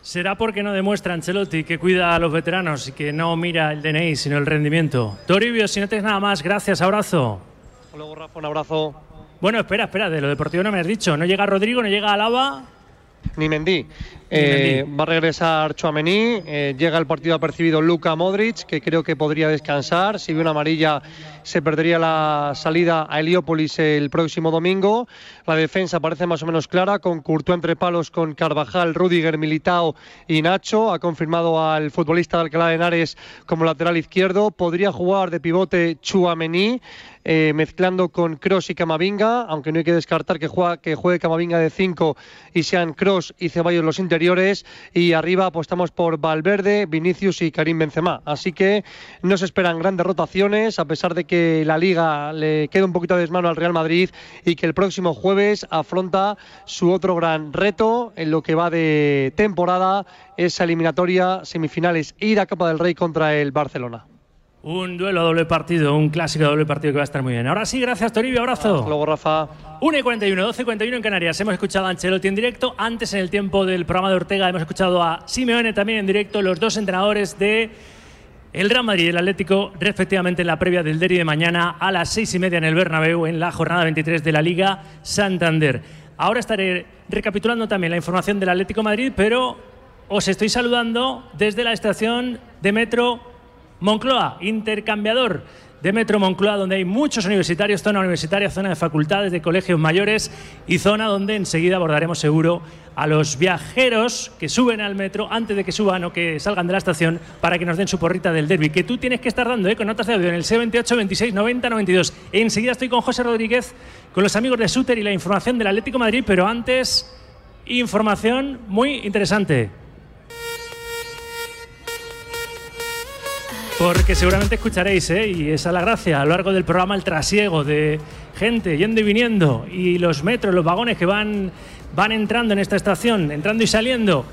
¿Será porque no demuestra Ancelotti que cuida a los veteranos y que no mira el DNI, sino el rendimiento? Toribio, si no tienes nada más, gracias, abrazo. Hasta luego, Rafa, un abrazo. Bueno, espera, espera, de lo deportivo no me has dicho. No llega Rodrigo, no llega Alaba. Ni Mendy. Eh, va a regresar Chouameni, eh, llega el partido apercibido Luka Modric, que creo que podría descansar. Si ve una amarilla, se perdería la salida a Heliópolis el próximo domingo. La defensa parece más o menos clara, con Courtois entre palos, con Carvajal, Rudiger, Militao y Nacho. Ha confirmado al futbolista de Alcalá de Henares como lateral izquierdo. Podría jugar de pivote Chouameni. eh, mezclando con Cross y Camavinga, aunque no hay que descartar que juegue Camavinga de 5 y sean Cross y Ceballos los interiores. Y arriba apostamos por Valverde, Vinicius y Karim Benzema. Así que no se esperan grandes rotaciones, a pesar de que la liga le queda un poquito de desmano al Real Madrid y que el próximo jueves afronta su otro gran reto en lo que va de temporada, esa eliminatoria semifinales ir a Copa del Rey contra el Barcelona. Un duelo a doble partido, un clásico de doble partido que va a estar muy bien. Ahora sí, gracias Toribio, abrazo. Hasta luego, Rafa. 1 y 41, 12 y 41 en Canarias. Hemos escuchado a Ancelotti en directo. Antes, en el tiempo del programa de Ortega, hemos escuchado a Simeone también en directo, los dos entrenadores de el Real Madrid y el Atlético, respectivamente en la previa del derby de mañana a las seis y media en el Bernabéu, en la jornada 23 de la Liga Santander. Ahora estaré recapitulando también la información del Atlético Madrid, pero os estoy saludando desde la estación de metro Moncloa, intercambiador de Metro Moncloa, donde hay muchos universitarios, zona universitaria, zona de facultades, de colegios mayores y zona donde enseguida abordaremos seguro a los viajeros que suben al metro antes de que suban o que salgan de la estación para que nos den su porrita del derby, que tú tienes que estar dando ¿eh? con notas de audio en el C28 26 90 92. Enseguida estoy con José Rodríguez, con los amigos de Suter y la información del Atlético Madrid, pero antes, información muy interesante. Porque seguramente escucharéis, ¿eh? y esa es la gracia, a lo largo del programa el trasiego de gente yendo y viniendo, y los metros, los vagones que van, van entrando en esta estación, entrando y saliendo.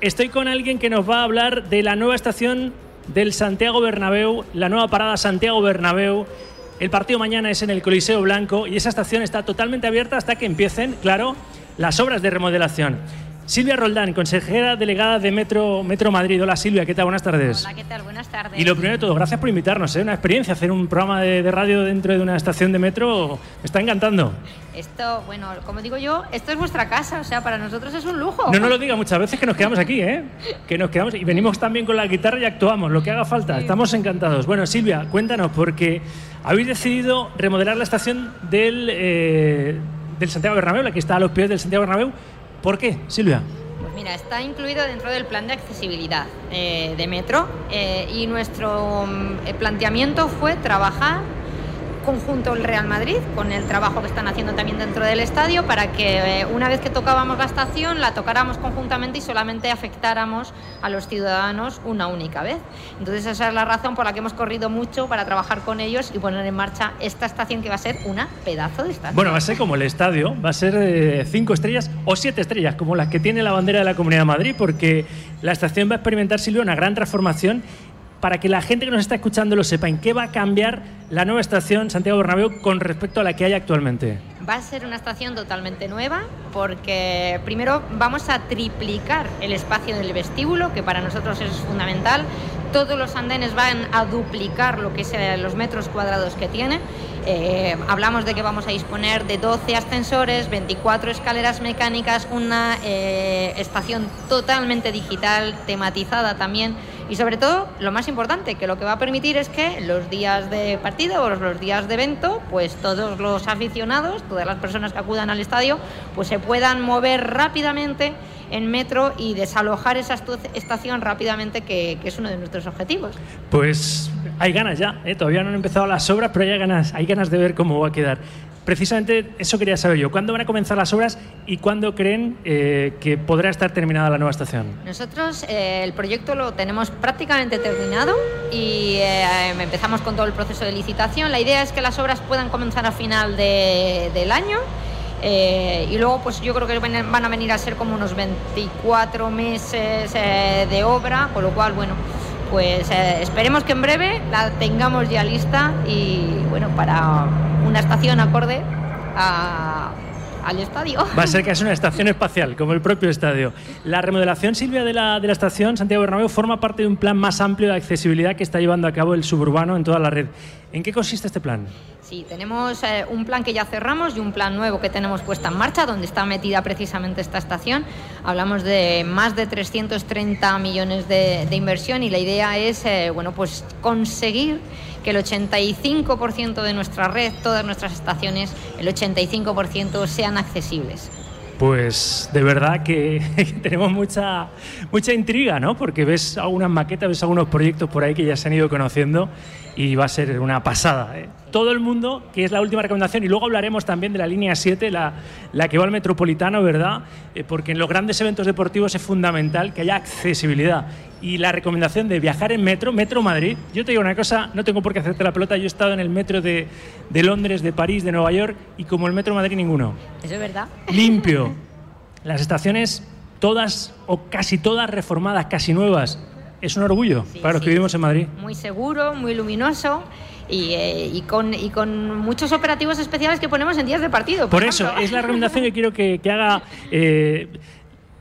Estoy con alguien que nos va a hablar de la nueva estación del Santiago Bernabéu, la nueva parada Santiago Bernabéu. El partido mañana es en el Coliseo Blanco y esa estación está totalmente abierta hasta que empiecen, claro, las obras de remodelación. Silvia Roldán, consejera delegada de Metro, Metro Madrid. Hola Silvia, ¿qué tal? Buenas tardes. Hola, ¿qué tal? Buenas tardes. Y lo primero de todo, gracias por invitarnos. ¿eh? Una experiencia hacer un programa de, de radio dentro de una estación de metro me está encantando. Esto, bueno, como digo yo, esto es vuestra casa, o sea, para nosotros es un lujo. No nos lo diga muchas veces que nos quedamos aquí, ¿eh? Que nos quedamos y venimos también con la guitarra y actuamos, lo que haga falta. Estamos encantados. Bueno, Silvia, cuéntanos, porque habéis decidido remodelar la estación del, eh, del Santiago Bernabéu, la que está a los pies del Santiago Bernabéu. ¿Por qué, Silvia? Pues mira, está incluido dentro del plan de accesibilidad eh, de Metro eh, y nuestro mm, eh, planteamiento fue trabajar conjunto el Real Madrid con el trabajo que están haciendo también dentro del estadio para que eh, una vez que tocábamos la estación la tocáramos conjuntamente y solamente afectáramos a los ciudadanos una única vez. Entonces esa es la razón por la que hemos corrido mucho para trabajar con ellos y poner en marcha esta estación que va a ser una pedazo de estación. Bueno, va a ser como el estadio, va a ser eh, cinco estrellas o siete estrellas, como las que tiene la bandera de la Comunidad de Madrid, porque la estación va a experimentar, Silvia, una gran transformación para que la gente que nos está escuchando lo sepa, ¿en qué va a cambiar la nueva estación Santiago Bernabéu con respecto a la que hay actualmente? Va a ser una estación totalmente nueva porque primero vamos a triplicar el espacio del vestíbulo, que para nosotros es fundamental. Todos los andenes van a duplicar lo que eh, los metros cuadrados que tiene. Eh, hablamos de que vamos a disponer de 12 ascensores, 24 escaleras mecánicas, una eh, estación totalmente digital, tematizada también Y sobre todo, lo más importante, que lo que va a permitir es que los días de partido o los días de evento, pues todos los aficionados, todas las personas que acudan al estadio, pues se puedan mover rápidamente en metro y desalojar esa estación rápidamente, que, que es uno de nuestros objetivos. Pues hay ganas ya, ¿eh? todavía no han empezado las obras, pero hay ganas, hay ganas de ver cómo va a quedar. Precisamente eso quería saber yo. ¿Cuándo van a comenzar las obras y cuándo creen eh, que podrá estar terminada la nueva estación? Nosotros eh, el proyecto lo tenemos prácticamente terminado y eh, empezamos con todo el proceso de licitación. La idea es que las obras puedan comenzar a final de- del año eh, y luego pues yo creo que van a- venir a ser como unos 24 meses eh, de obra, con lo cual bueno, pues eh, esperemos que en breve la tengamos ya lista y bueno, para una estación acorde al estadio. Va a ser casi una estación espacial, como el propio estadio. La remodelación, Silvia, de la, de la estación Santiago Bernabéu forma parte de un plan más amplio de accesibilidad que está llevando a cabo el suburbano en toda la red. ¿En qué consiste este plan? Sí, tenemos eh, un plan que ya cerramos y un plan nuevo que tenemos puesta en marcha, donde está metida precisamente esta estación. Hablamos de más de 330 millones de, inversión y la idea es, eh, bueno, pues conseguir que el 85% de nuestra red, todas nuestras estaciones, el 85% sean accesibles. Pues de verdad que [LAUGHS] tenemos mucha, mucha intriga, ¿no? Porque ves algunas maquetas, ves algunos proyectos por ahí que ya se han ido conociendo y va a ser una pasada. ¿eh? Todo el mundo, que es la última recomendación, y luego hablaremos también de la línea 7, la, la que va al metropolitano, ¿verdad? Eh, porque en los grandes eventos deportivos es fundamental que haya accesibilidad. Y la recomendación de viajar en metro, Metro Madrid, yo te digo una cosa, no tengo por qué hacerte la pelota, yo he estado en el metro de, de Londres, de París, de Nueva York, y como el Metro Madrid ninguno ¿Eso es verdad? limpio. [LAUGHS] Las estaciones, todas o casi todas reformadas, casi nuevas. Es un orgullo para los que vivimos en Madrid. Muy seguro, muy luminoso y, eh, y con, y con muchos operativos especiales que ponemos en días de partido. Por eso, ejemplo. es la recomendación que quiero que, que haga eh,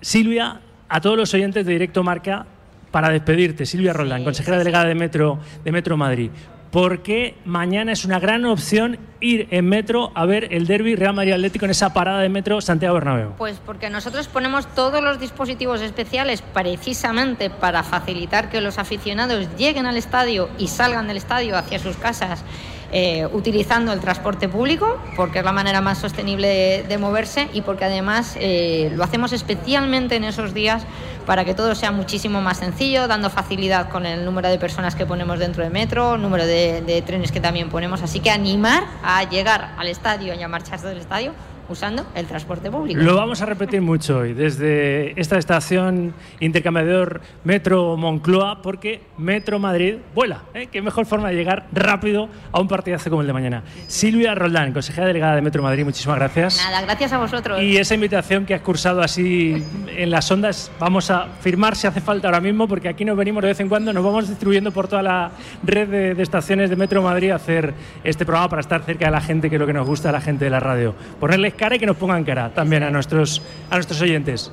Silvia a todos los oyentes de Directo Marca para despedirte. Silvia Roldán, consejera delegada de Metro, de Metro Madrid. Porque mañana es una gran opción ir en metro a ver el derby Real Madrid Atlético en esa parada de metro Santiago Bernabéu. Pues porque nosotros ponemos todos los dispositivos especiales precisamente para facilitar que los aficionados lleguen al estadio y salgan del estadio hacia sus casas eh, utilizando el transporte público, porque es la manera más sostenible de, moverse y porque además eh, lo hacemos especialmente en esos días para que todo sea muchísimo más sencillo, dando facilidad con el número de personas que ponemos dentro de metro, número de trenes que también ponemos. Así que animar a llegar al estadio y a marcharse del estadio usando el transporte público. Lo vamos a repetir mucho hoy, desde esta estación intercambiador Metro Moncloa, porque Metro Madrid vuela. ¿eh? Qué mejor forma de llegar rápido a un partidazo como el de mañana. Silvia Roldán, consejera delegada de Metro Madrid, muchísimas gracias. Nada, gracias a vosotros. Y esa invitación que has cursado así en las ondas, vamos a firmar si hace falta ahora mismo, porque aquí nos venimos de vez en cuando, nos vamos distribuyendo por toda la red de, de estaciones de Metro Madrid a hacer este programa para estar cerca de la gente, que es lo que nos gusta a la gente de la radio. Ponerles cara y que nos pongan cara también a nuestros, a nuestros oyentes.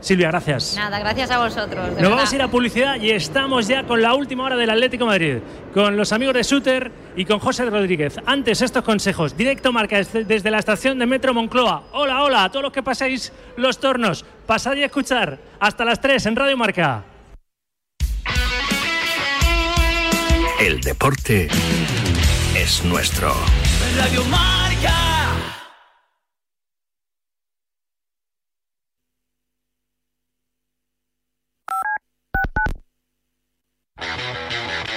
Silvia, gracias. Nada, gracias a vosotros. Nos verdad. vamos a ir a publicidad y estamos ya con la última hora del Atlético de Madrid, con los amigos de Suter y con José Rodríguez. Antes, estos consejos. Directo marca desde, desde la estación de Metro Moncloa. Hola, hola a todos los que pasáis los tornos. Pasad y escuchar hasta las 3 en Radio Marca. El deporte es nuestro. Radio Marca.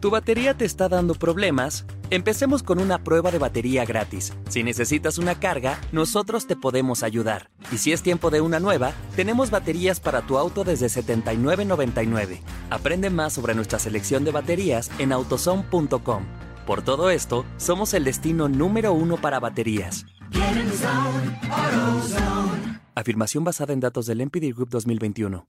¿Tu batería te está dando problemas? Empecemos con una prueba de batería gratis. Si necesitas una carga, nosotros te podemos ayudar. Y si es tiempo de una nueva, tenemos baterías para tu auto desde $79.99. Aprende más sobre nuestra selección de baterías en autozone.com. Por todo esto, somos el destino número uno para baterías. Afirmación basada en datos del NPD Group 2021.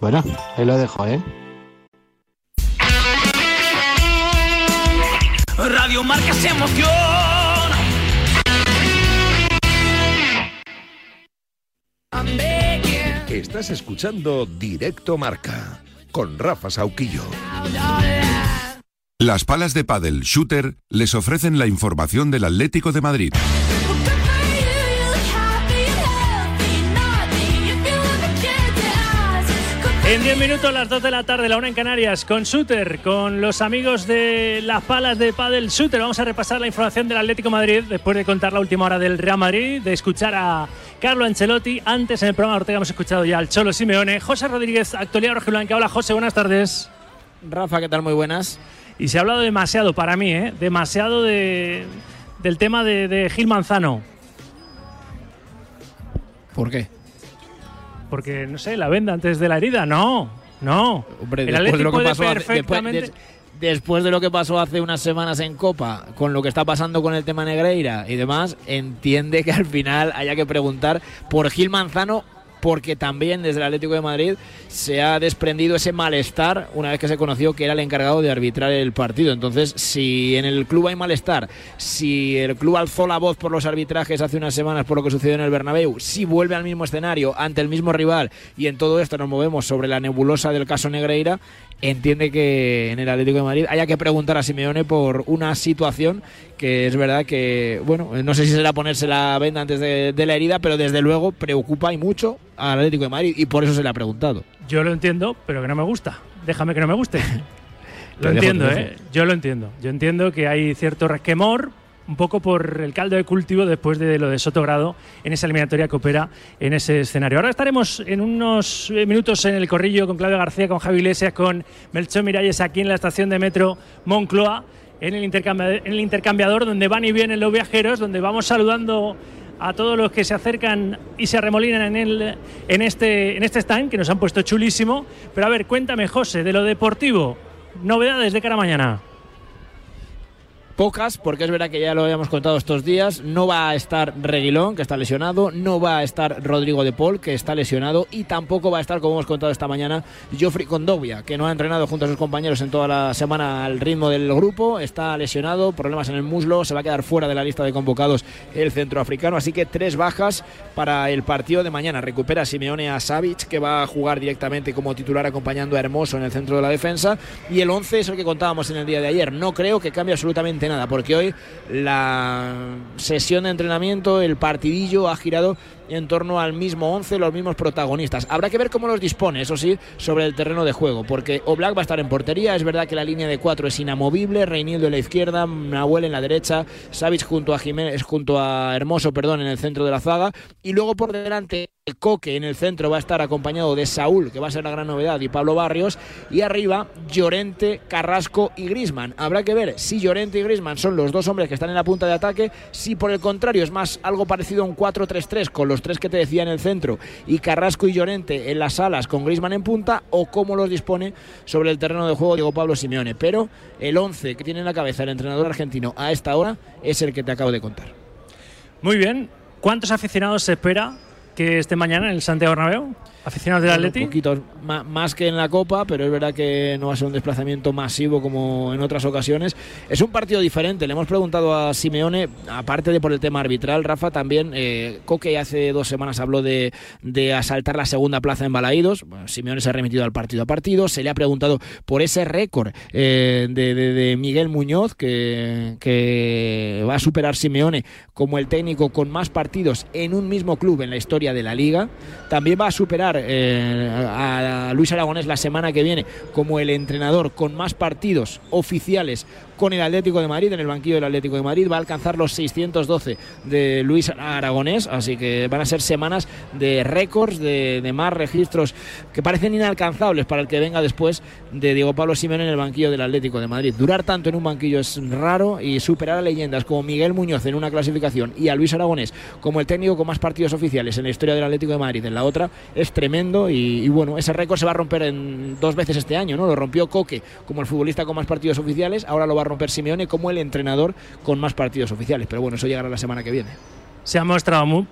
Bueno, ahí lo dejo, ¿eh? Radio Marca se emoción. Estás escuchando Directo Marca con Rafa Sauquillo. Las palas de pádel Shooter les ofrecen la información del Atlético de Madrid. En 10 minutos, las 2 de la tarde, la una en Canarias, con Shooter, con los amigos de las palas de Padel Shooter. Vamos a repasar la información del Atlético de Madrid después de contar la última hora del Real Madrid, de escuchar a Carlo Ancelotti. Antes en el programa Ortega hemos escuchado ya al Cholo Simeone. José Rodríguez, actualidad rojiblanca. Hola José, buenas tardes. Rafa, ¿qué tal? Muy buenas. Y se ha hablado demasiado para mí, ¿eh? demasiado de, del tema de, de Gil Manzano. ¿Por qué? Porque, no sé, la venda antes de la herida. No, no. Hombre, el después de lo que pasó hace- perfectamente... después- des- después de lo que pasó hace unas semanas en Copa, con lo que está pasando con el tema Negreira y demás, entiende que al final haya que preguntar por Gil Manzano porque también desde el Atlético de Madrid se ha desprendido ese malestar una vez que se conoció que era el encargado de arbitrar el partido. Entonces, si en el club hay malestar, si el club alzó la voz por los arbitrajes hace unas semanas por lo que sucedió en el Bernabéu, si vuelve al mismo escenario ante el mismo rival y en todo esto nos movemos sobre la nebulosa del caso Negreira, entiende que en el Atlético de Madrid haya que preguntar a Simeone por una situación que es verdad que, bueno, no sé si será ponerse la venda antes de, de la herida, pero desde luego preocupa y mucho al Atlético de Madrid y por eso se le ha preguntado. Yo lo entiendo, pero que no me gusta. Déjame que no me guste. Te [LAUGHS] lo entiendo. ¿eh? Yo lo entiendo. Yo entiendo que hay cierto resquemor, un poco por el caldo de cultivo después de lo de Sotogrado en esa eliminatoria que opera en ese escenario. Ahora estaremos en unos eh, minutos en el corrillo con Claudio García, con Javi Iglesias, con Melchor Miralles aquí en la estación de metro Moncloa, en el, intercambi- en el intercambiador donde van y vienen los viajeros, donde vamos saludando a todos los que se acercan y se arremolinan en, el, en, este, en este stand, que nos han puesto chulísimo. Pero a ver, cuéntame, José, de lo deportivo, novedades de cara a mañana. Pocas, porque es verdad que ya lo habíamos contado estos días. No va a estar Reguilón, que está lesionado. No va a estar Rodrigo de Paul, que está lesionado. Y tampoco va a estar, como hemos contado esta mañana, Joffrey Condovia, que no ha entrenado junto a sus compañeros en toda la semana al ritmo del grupo. Está lesionado, problemas en el muslo. Se va a quedar fuera de la lista de convocados el centroafricano. Así que tres bajas para el partido de mañana. Recupera Simeone a Savic, que va a jugar directamente como titular acompañando a Hermoso en el centro de la defensa. Y el 11 es el que contábamos en el día de ayer. No creo que cambie absolutamente nada, porque hoy la sesión de entrenamiento, el partidillo ha girado en torno al mismo 11, los mismos protagonistas. Habrá que ver cómo los dispone, eso sí, sobre el terreno de juego, porque Oblak va a estar en portería, es verdad que la línea de cuatro es inamovible, Reinildo en la izquierda, Nahuel en la derecha, Savic junto a Jiménez, junto a Hermoso, perdón, en el centro de la zaga, y luego por delante el Coque en el centro va a estar acompañado de Saúl, que va a ser la gran novedad, y Pablo Barrios, y arriba Llorente, Carrasco y Grisman. Habrá que ver si Llorente y Grisman son los dos hombres que están en la punta de ataque, si por el contrario es más algo parecido a un 4-3-3 con los tres que te decía en el centro y Carrasco y Llorente en las alas con Grisman en punta, o cómo los dispone sobre el terreno de juego Diego Pablo Simeone. Pero el 11 que tiene en la cabeza el entrenador argentino a esta hora es el que te acabo de contar. Muy bien. ¿Cuántos aficionados se espera que esté mañana en el Santiago Bernabéu? ¿Aficionados del Atleti? poquitos, ma- más que en la Copa, pero es verdad que no va a ser un desplazamiento masivo como en otras ocasiones. Es un partido diferente. Le hemos preguntado a Simeone, aparte de por el tema arbitral, Rafa, también eh, Coque hace dos semanas habló de, de asaltar la segunda plaza en Balaídos. Bueno, Simeone se ha remitido al partido a partido. Se le ha preguntado por ese récord eh, de, de- de Miguel Muñoz, que, que va a superar Simeone como el técnico con más partidos en un mismo club en la historia de la liga. También va a superar eh, a Luis Aragonés la semana que viene como el entrenador con más partidos oficiales con el Atlético de Madrid, en el banquillo del Atlético de Madrid. Va a alcanzar los 612 de Luis Aragonés, así que van a ser semanas de récords, de, de más registros que parecen inalcanzables para el que venga después de Diego Pablo Simeone en el banquillo del Atlético de Madrid. Durar tanto en un banquillo es raro y superar a leyendas como Miguel Muñoz en una clasificación y a Luis Aragonés como el técnico con más partidos oficiales en la historia del Atlético de Madrid en la otra es tremendo y, y bueno, ese récord se va a romper en dos veces este año, ¿no? Lo rompió Coque como el futbolista con más partidos oficiales, ahora lo va a romper Simeone como el entrenador con más partidos oficiales, pero bueno, eso llegará la semana que viene. Se ha mostrado mu-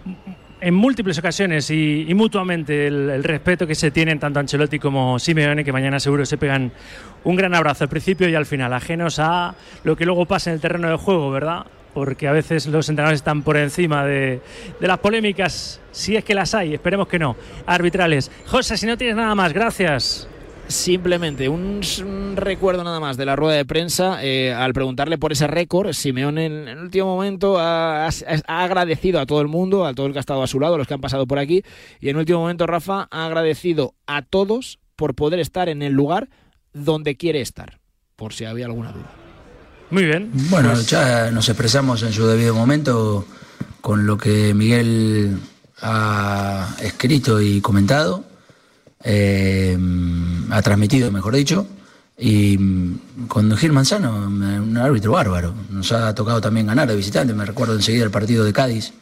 en múltiples ocasiones y, mutuamente el, el respeto que se tienen tanto Ancelotti como Simeone, que mañana seguro se pegan un gran abrazo al principio y al final, ajenos a lo que luego pasa en el terreno de juego, ¿verdad? Porque a veces los entrenadores están por encima de, de las polémicas, si es que las hay, esperemos que no, arbitrales. José, si no tienes nada más, gracias. Simplemente un, recuerdo nada más de la rueda de prensa. eh, al preguntarle por ese récord, Simeone en, en el último momento ha, ha- ha agradecido a todo el mundo, a todo el que ha estado a su lado, a los que han pasado por aquí. Y en el último momento, Rafa ha agradecido a todos por poder estar en el lugar donde quiere estar, por si había alguna duda. Muy bien. Bueno, Pues- ya nos expresamos en su debido momento con lo que Miguel ha escrito y comentado, eh, ha transmitido, mejor dicho, y mm, con Gil Manzano, un árbitro bárbaro. Nos ha tocado también ganar de visitante, me recuerdo enseguida el partido de Cádiz,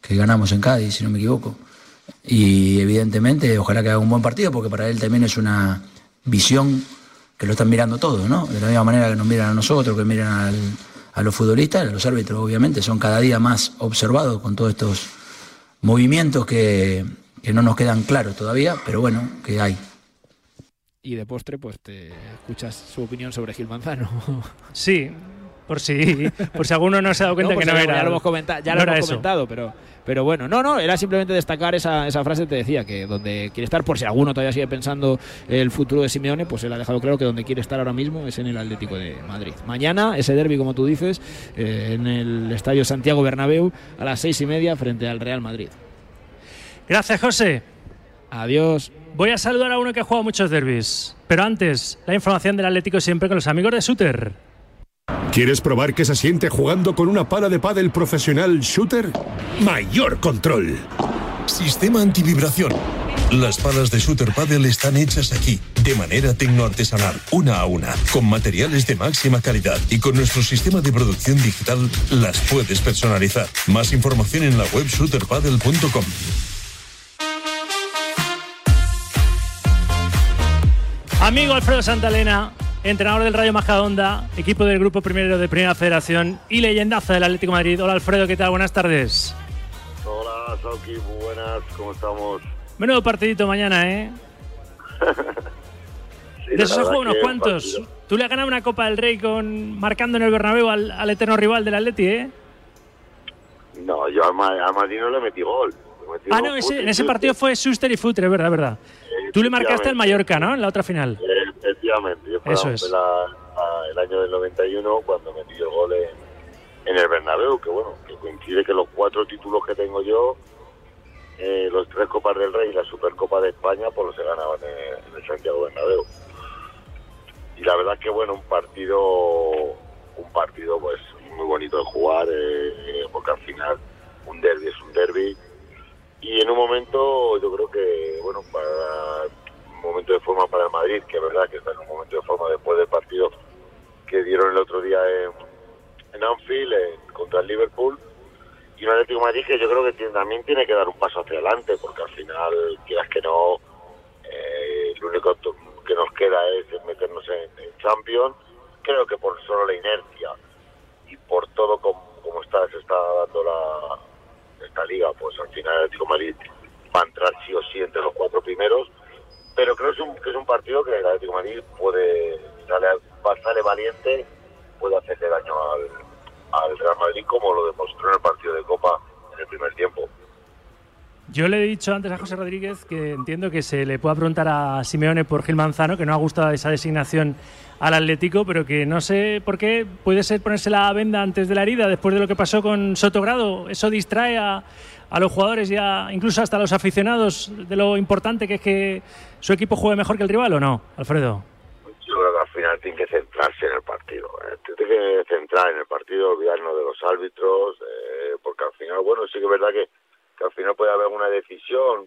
que ganamos en Cádiz, si no me equivoco. Y evidentemente, ojalá que haga un buen partido, porque para él también es una visión que lo están mirando todos, ¿no? De la misma manera que nos miran a nosotros, que miran a los futbolistas, los árbitros obviamente son cada día más observados con todos estos movimientos que, que no nos quedan claros todavía, pero bueno, que hay. Y de postre, pues te escuchas su opinión sobre Gil Manzano. [LAUGHS] Sí, por si, por si alguno no se ha dado cuenta No, que pues no ya- era. Ya lo hemos comentado, ya no lo era hemos comentado, pero, pero bueno, no, no, era simplemente destacar esa, esa frase, te decía, que donde quiere estar, por si alguno todavía sigue pensando el futuro de Simeone, pues él ha dejado claro que donde quiere estar ahora mismo es en el Atlético de Madrid. Mañana, ese derby, como tú dices, eh, en el Estadio Santiago Bernabéu, a las seis y media, frente al Real Madrid. Gracias, José. Adiós. Voy a saludar a uno que ha jugado muchos derbis. Pero antes, la información del Atlético siempre con los amigos de Suter. ¿Quieres probar qué se siente jugando con una pala de pádel profesional shooter? Mayor control. Sistema antivibración. Las palas de Shooter Paddle están hechas aquí, de manera tecnoartesanal, una a una, con materiales de máxima calidad y con nuestro sistema de producción digital las puedes personalizar. Más información en la web shooterpaddle.com. Amigo Alfredo Santalena, entrenador del Rayo Majadahonda, equipo del Grupo Primero de Primera Federación y leyendaza del Atlético de Madrid. Hola Alfredo, ¿qué tal? Buenas tardes. Hola, Sauki, buenas, ¿cómo estamos? Menudo partidito mañana, ¿eh? [LAUGHS] Sí, de esos jugado unos cuantos. partido. Tú le has ganado una Copa del Rey con marcando en el Bernabéu al, al eterno rival del Atleti, ¿eh? No, yo a, Ma- a Madrid no le metí gol. Metí Ah, no, ese- en ese partido fue Suster y Futre, verdad, verdad. Tú le marcaste al Mallorca, ¿no? En la otra final. Eh, Efectivamente, yo Eso es. la- la- el año del 91 cuando metí el gol en, en el Bernabéu, que bueno, que coincide que los cuatro títulos que tengo yo, eh, los tres Copas del Rey y la Supercopa de España, pues los he ganado en el, en el Santiago Bernabéu. Y la verdad que bueno, un partido, un partido pues muy bonito de jugar, eh, porque al final un derby es un derby. Y en un momento, yo creo que, bueno, para un momento de forma para el Madrid, que es verdad que está en un momento de forma después del partido que dieron el otro día en, en Anfield en- contra el Liverpool. Y un Atlético Madrid que yo creo que tiene- también tiene que dar un paso hacia adelante, porque al final, quieras que no, eh, lo único que nos queda es meternos en, en Champions. Creo que por solo la inercia y por todo como, como está, se está dando la, esta liga, pues al final el Atlético Madrid va a entrar sí o sí entre los cuatro primeros, pero creo que es un, que es un partido que el Atlético Madrid puede, sale, sale valiente, puede hacerle daño al, al Real Madrid como lo demostró en el partido de Copa en el primer tiempo. Yo le he dicho antes a José Rodríguez que entiendo que se le puede preguntar a Simeone por Gil Manzano, que no ha gustado esa designación al Atlético, pero que no sé por qué puede ser ponerse la venda antes de la herida después de lo que pasó con Sotogrado. Eso distrae a, a los jugadores y incluso hasta a los aficionados de lo importante que es que su equipo juegue mejor que el rival, ¿o no, Alfredo? Yo creo que al final tiene que centrarse en el partido. ¿eh? Tiene que centrar en el partido, olvidarnos de los árbitros, eh, porque al final, bueno, sí que es verdad que, al final puede haber una decisión